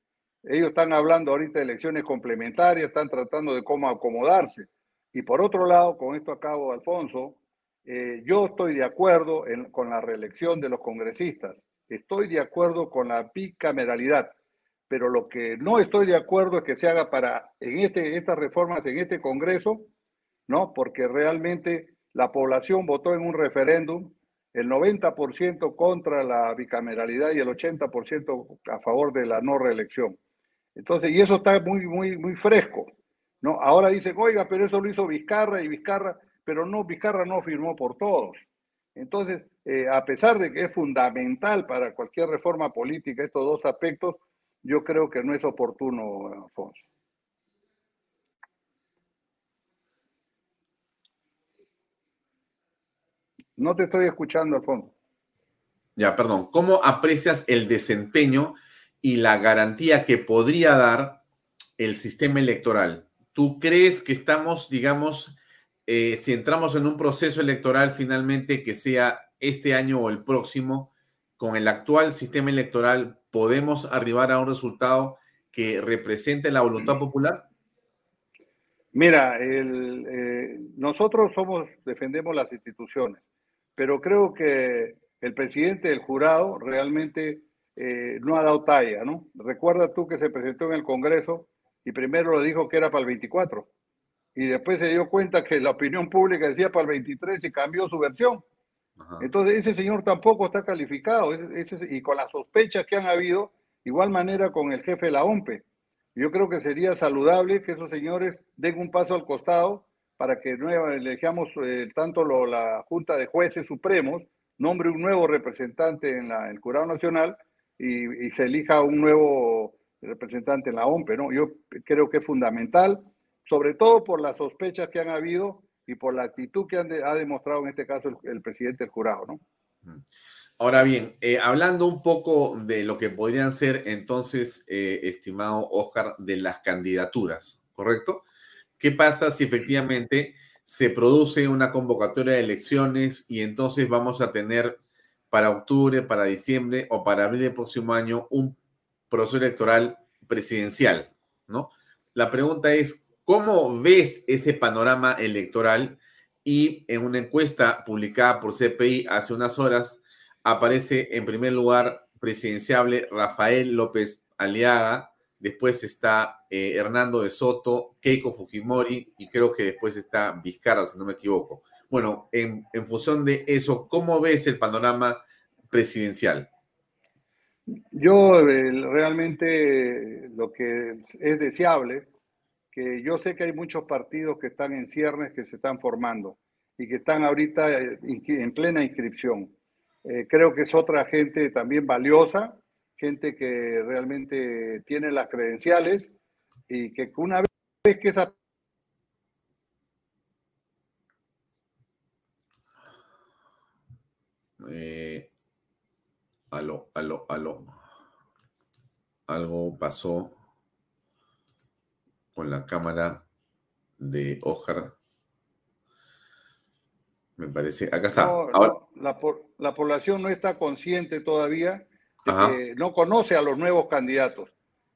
Ellos están hablando ahorita de elecciones complementarias, están tratando de cómo acomodarse. Y por otro lado, con esto acabo, Alfonso, eh, yo estoy de acuerdo con la reelección de los congresistas, estoy de acuerdo con la bicameralidad, pero lo que no estoy de acuerdo es que se haga para en este, estas reformas en este Congreso, ¿no? Porque realmente la población votó en un referéndum, el 90% contra la bicameralidad y el 80% a favor de la no reelección. Entonces, y eso está muy, muy, muy fresco, ¿no? Ahora dicen, oiga, pero eso lo hizo Vizcarra y Vizcarra, pero no, Vizcarra no firmó por todos. Entonces, eh, a pesar de que es fundamental para cualquier reforma política estos dos aspectos, yo creo que no es oportuno, Alfonso. No te estoy escuchando, Alfonso. Ya, perdón. ¿Cómo aprecias el desempeño y la garantía que podría dar el sistema electoral? ¿Tú crees que estamos, digamos, eh, si entramos en un proceso electoral finalmente que sea este año o el próximo, con el actual sistema electoral, podemos arribar a un resultado que represente la voluntad popular? Mira, el, eh, nosotros somos, defendemos las instituciones pero creo que el presidente del jurado realmente eh, no ha dado talla, ¿no? Recuerda tú que se presentó en el Congreso y primero le dijo que era para el 24 y después se dio cuenta que la opinión pública decía para el 23 y cambió su versión. Entonces ese señor tampoco está calificado y con las sospechas que han habido, igual manera con el jefe de la OMPE. Yo creo que sería saludable que esos señores den un paso al costado para que nueva, elegamos eh, tanto lo, la Junta de Jueces Supremos, nombre un nuevo representante en la, el Jurado Nacional y, y, se elija un nuevo representante en la OMPE. ¿no? Yo creo que es fundamental, sobre todo por las sospechas que han habido y por la actitud que ha demostrado en este caso el, el, presidente del jurado. ¿no? Ahora bien, eh, hablando un poco de lo que podrían ser entonces, eh, estimado Oscar, de las candidaturas, ¿correcto? ¿Qué pasa si efectivamente se produce una convocatoria de elecciones y entonces vamos a tener para octubre, para diciembre o para abril del próximo año un proceso electoral presidencial, ¿no? La pregunta es, ¿cómo ves ese panorama electoral? Y en una encuesta publicada por CPI hace unas horas, aparece en primer lugar presidenciable Rafael López Aliaga, después está eh, Hernando de Soto, Keiko Fujimori y creo que después está Vizcarra, si no me equivoco. Bueno, en, en función de eso, ¿cómo ves el panorama presidencial? Yo realmente lo que es deseable, que yo sé que hay muchos partidos que están en ciernes, que se están formando y que están ahorita eh, en plena inscripción. Eh, creo que es otra gente también valiosa, gente que realmente tiene las credenciales y que una vez que esa eh, aló, aló, aló. Algo pasó con la cámara de Ojar. Me parece, acá está. No, Ahora... la, la, población no está consciente todavía que no conoce a los nuevos candidatos.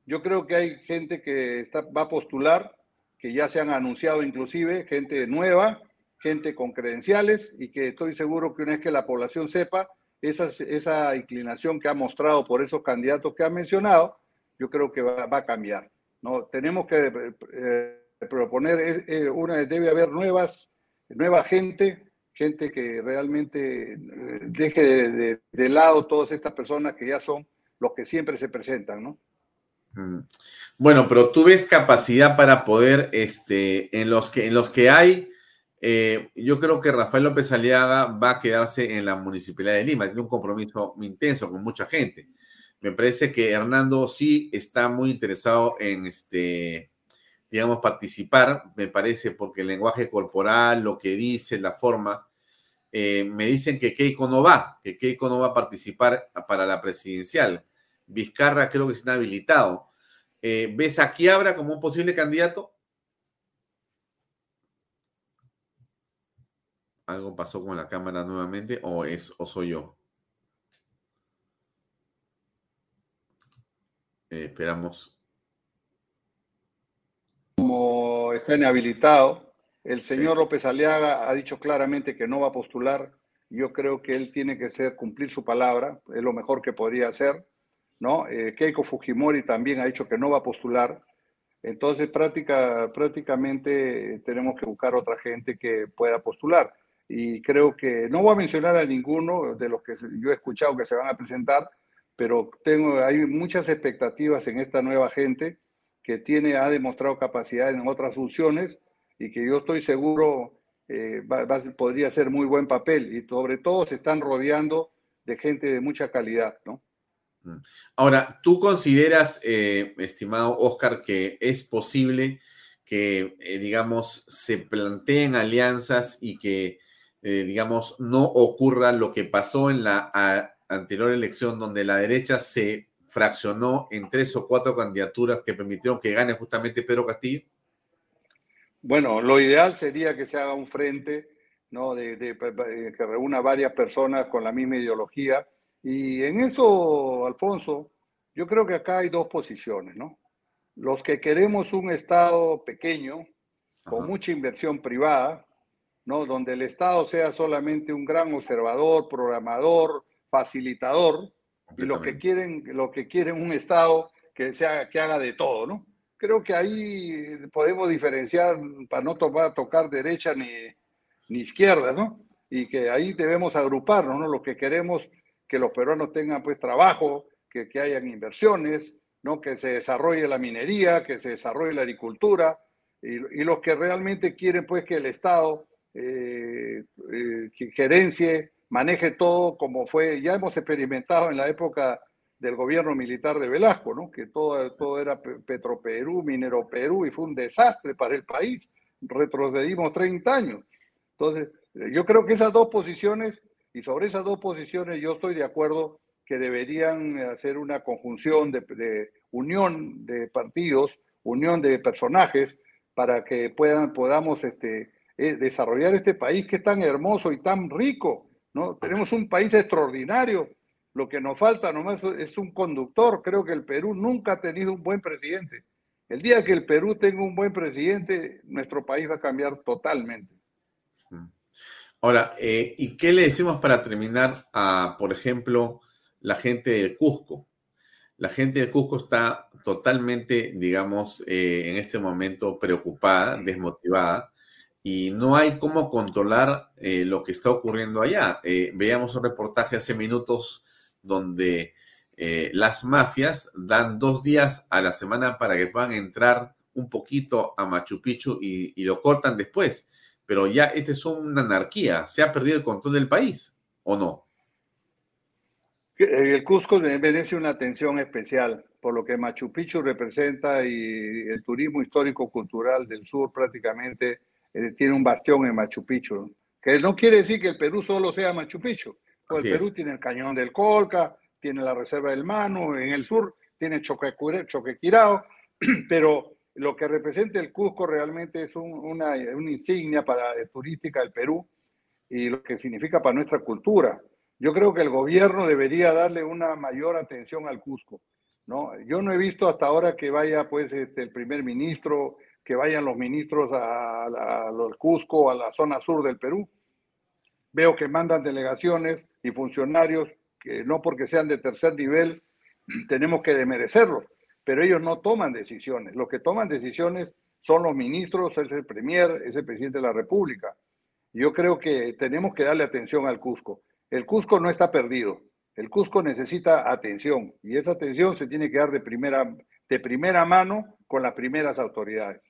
Yo creo que hay gente que está, va a postular, que ya se han anunciado inclusive, gente nueva, gente con credenciales y que estoy seguro que una vez que la población sepa esa, esa inclinación que ha mostrado por esos candidatos que ha mencionado, yo creo que va, a cambiar. ¿no? Tenemos que eh, proponer, eh, eh, una, debe haber nuevas, nueva gente gente que realmente deje de, de, de, lado todas estas personas que ya son los que siempre se presentan, ¿no? Mm. Bueno, pero tú ves capacidad para poder, este, en los que, en los que hay, eh, yo creo que Rafael López Aliaga va a quedarse en la Municipalidad de Lima, tiene un compromiso intenso con mucha gente. Me parece que Hernando sí está muy interesado en, este, digamos, participar, me parece, porque el lenguaje corporal, lo que dice, la forma, eh, me dicen que Keiko no va, que Keiko no va a participar para la presidencial. Vizcarra creo que está habilitado. Eh, ¿Ves a Quiabra como un posible candidato? ¿Algo pasó con la cámara nuevamente o, es, o soy yo? Eh, esperamos. Como está inhabilitado, el señor López Aliaga ha dicho claramente que no va a postular. Yo creo que él tiene que ser, cumplir su palabra, es lo mejor que podría hacer. ¿no? Eh, Keiko Fujimori también ha dicho que no va a postular. Entonces, práctica, prácticamente tenemos que buscar otra gente que pueda postular. Y creo que no voy a mencionar a ninguno de los que yo he escuchado que se van a presentar, pero tengo, hay muchas expectativas en esta nueva gente que tiene, ha demostrado capacidad en otras funciones y que yo estoy seguro eh, podría ser muy buen papel y sobre todo se están rodeando de gente de mucha calidad, ¿no? Mm. Ahora, ¿tú consideras, eh, estimado Oscar, que es posible que, eh, digamos, se planteen alianzas y que, digamos, no ocurra lo que pasó en la anterior elección donde la derecha se fraccionó en tres o cuatro candidaturas que permitieron que gane justamente Pedro Castillo? Bueno, lo ideal sería que se haga un frente, ¿no? De, que reúna varias personas con la misma ideología. Y en eso, Alfonso, yo creo que acá hay dos posiciones, ¿no? Los que queremos un Estado pequeño, con mucha inversión privada, ¿no? Donde el Estado sea solamente un gran observador, programador, facilitador y lo que quieren, lo que quieren un Estado que, sea, que haga de todo, ¿no? Creo que ahí podemos diferenciar para no tocar derecha ni, ni izquierda, ¿no? Y que ahí debemos agruparnos, ¿no? Lo que queremos que los peruanos tengan pues trabajo, que, que hayan inversiones, ¿no? Que se desarrolle la minería, que se desarrolle la agricultura, y, y los que realmente quieren pues que el Estado eh, eh, gerencie maneje todo como fue, ya hemos experimentado en la época del gobierno militar de Velasco, ¿no? que todo, todo era Petroperú, Minero Perú, y fue un desastre para el país. Retrocedimos 30 años. Entonces, yo creo que esas dos posiciones, y sobre esas dos posiciones yo estoy de acuerdo que deberían hacer una conjunción de, de unión de partidos, unión de personajes, para que puedan, podamos este, eh, desarrollar este país que es tan hermoso y tan rico ¿no? Tenemos un país extraordinario. Lo que nos falta nomás es un conductor. Creo que el Perú nunca ha tenido un buen presidente. El día que el Perú tenga un buen presidente, nuestro país va a cambiar totalmente. Ahora, eh, ¿y qué le decimos para terminar a, por ejemplo, la gente de Cusco? La gente de Cusco está totalmente, digamos, eh, en este momento preocupada, desmotivada, y no hay cómo controlar eh, lo que está ocurriendo allá. Eh, veíamos un reportaje hace minutos donde eh, las mafias dan dos días a la semana para que puedan entrar un poquito a Machu Picchu y, lo cortan después. Pero ya esta es una anarquía. ¿Se ha perdido el control del país o no? El Cusco merece una atención especial por lo que Machu Picchu representa y el turismo histórico-cultural del sur prácticamente eh, tiene un bastión en Machu Picchu, que no quiere decir que el Perú solo sea Machu Picchu. Pues el Perú tiene el cañón del Colca, tiene la reserva del Mano, en el sur tiene Choquequirao, (clears throat) pero lo que representa el Cusco realmente es una, una, insignia para, eh, turística del Perú y lo que significa para nuestra cultura. Yo creo que el gobierno debería darle una mayor atención al Cusco. ¿no? Yo no he visto hasta ahora que vaya pues, este, el primer ministro, que vayan los ministros a, los Cusco, a la zona sur del Perú. Veo que mandan delegaciones y funcionarios que no porque sean de tercer nivel (clears throat) tenemos que demerecerlos, pero ellos no toman decisiones. Los que toman decisiones son los ministros, es el premier, es el presidente de la República. Yo creo que tenemos que darle atención al Cusco. El Cusco no está perdido. El Cusco necesita atención y esa atención se tiene que dar de primera, de primera mano con las primeras autoridades.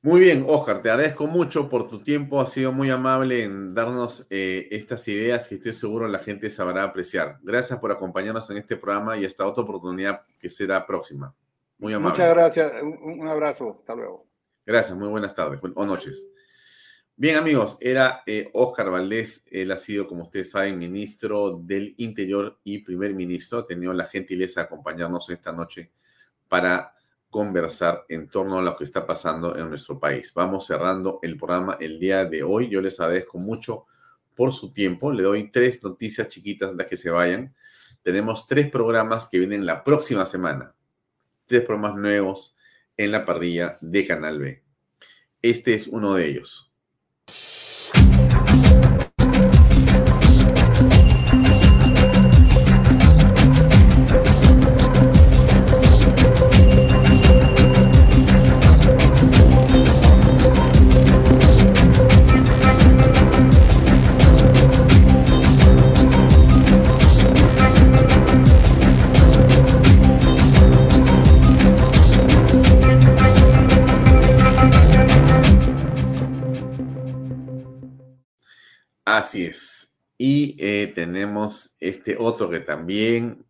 Muy bien, Oscar, te agradezco mucho por tu tiempo. Ha sido muy amable en darnos eh, estas ideas que estoy seguro la gente sabrá apreciar. Gracias por acompañarnos en este programa y hasta otra oportunidad que será próxima. Muy amable. Muchas gracias. Un, un abrazo. Hasta luego. Gracias. Muy buenas tardes o noches. Bien, amigos, era eh, Oscar Valdés. Él ha sido, como ustedes saben, ministro del Interior y primer ministro. Ha tenido la gentileza de acompañarnos esta noche para conversar en torno a lo que está pasando en nuestro país. Vamos cerrando el programa el día de hoy. Yo les agradezco mucho por su tiempo. Le doy tres noticias chiquitas antes que se vayan. Tenemos tres programas que vienen la próxima semana. Tres programas nuevos en la parrilla de Canal B. Este es uno de ellos. Así es. Y eh, tenemos este otro que también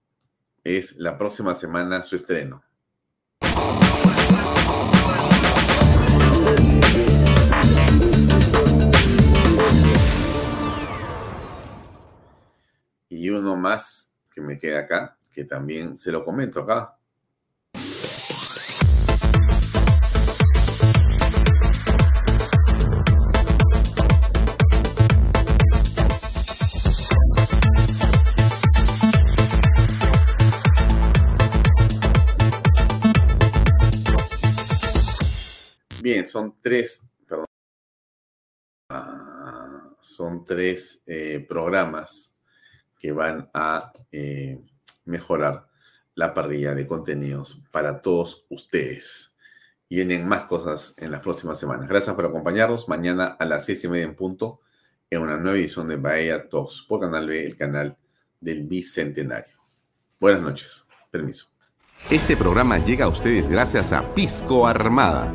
es la próxima semana su estreno. Y uno más que me queda acá, que también se lo comento acá. Son tres, perdón, ah, son tres eh, programas que van a eh, mejorar la parrilla de contenidos para todos ustedes. Vienen más cosas en las próximas semanas. Gracias por acompañarnos. Mañana a las seis y media en punto en una nueva edición de Bahía Talks por Canal B, el canal del Bicentenario. Buenas noches. Permiso. Este programa llega a ustedes gracias a Pisco Armada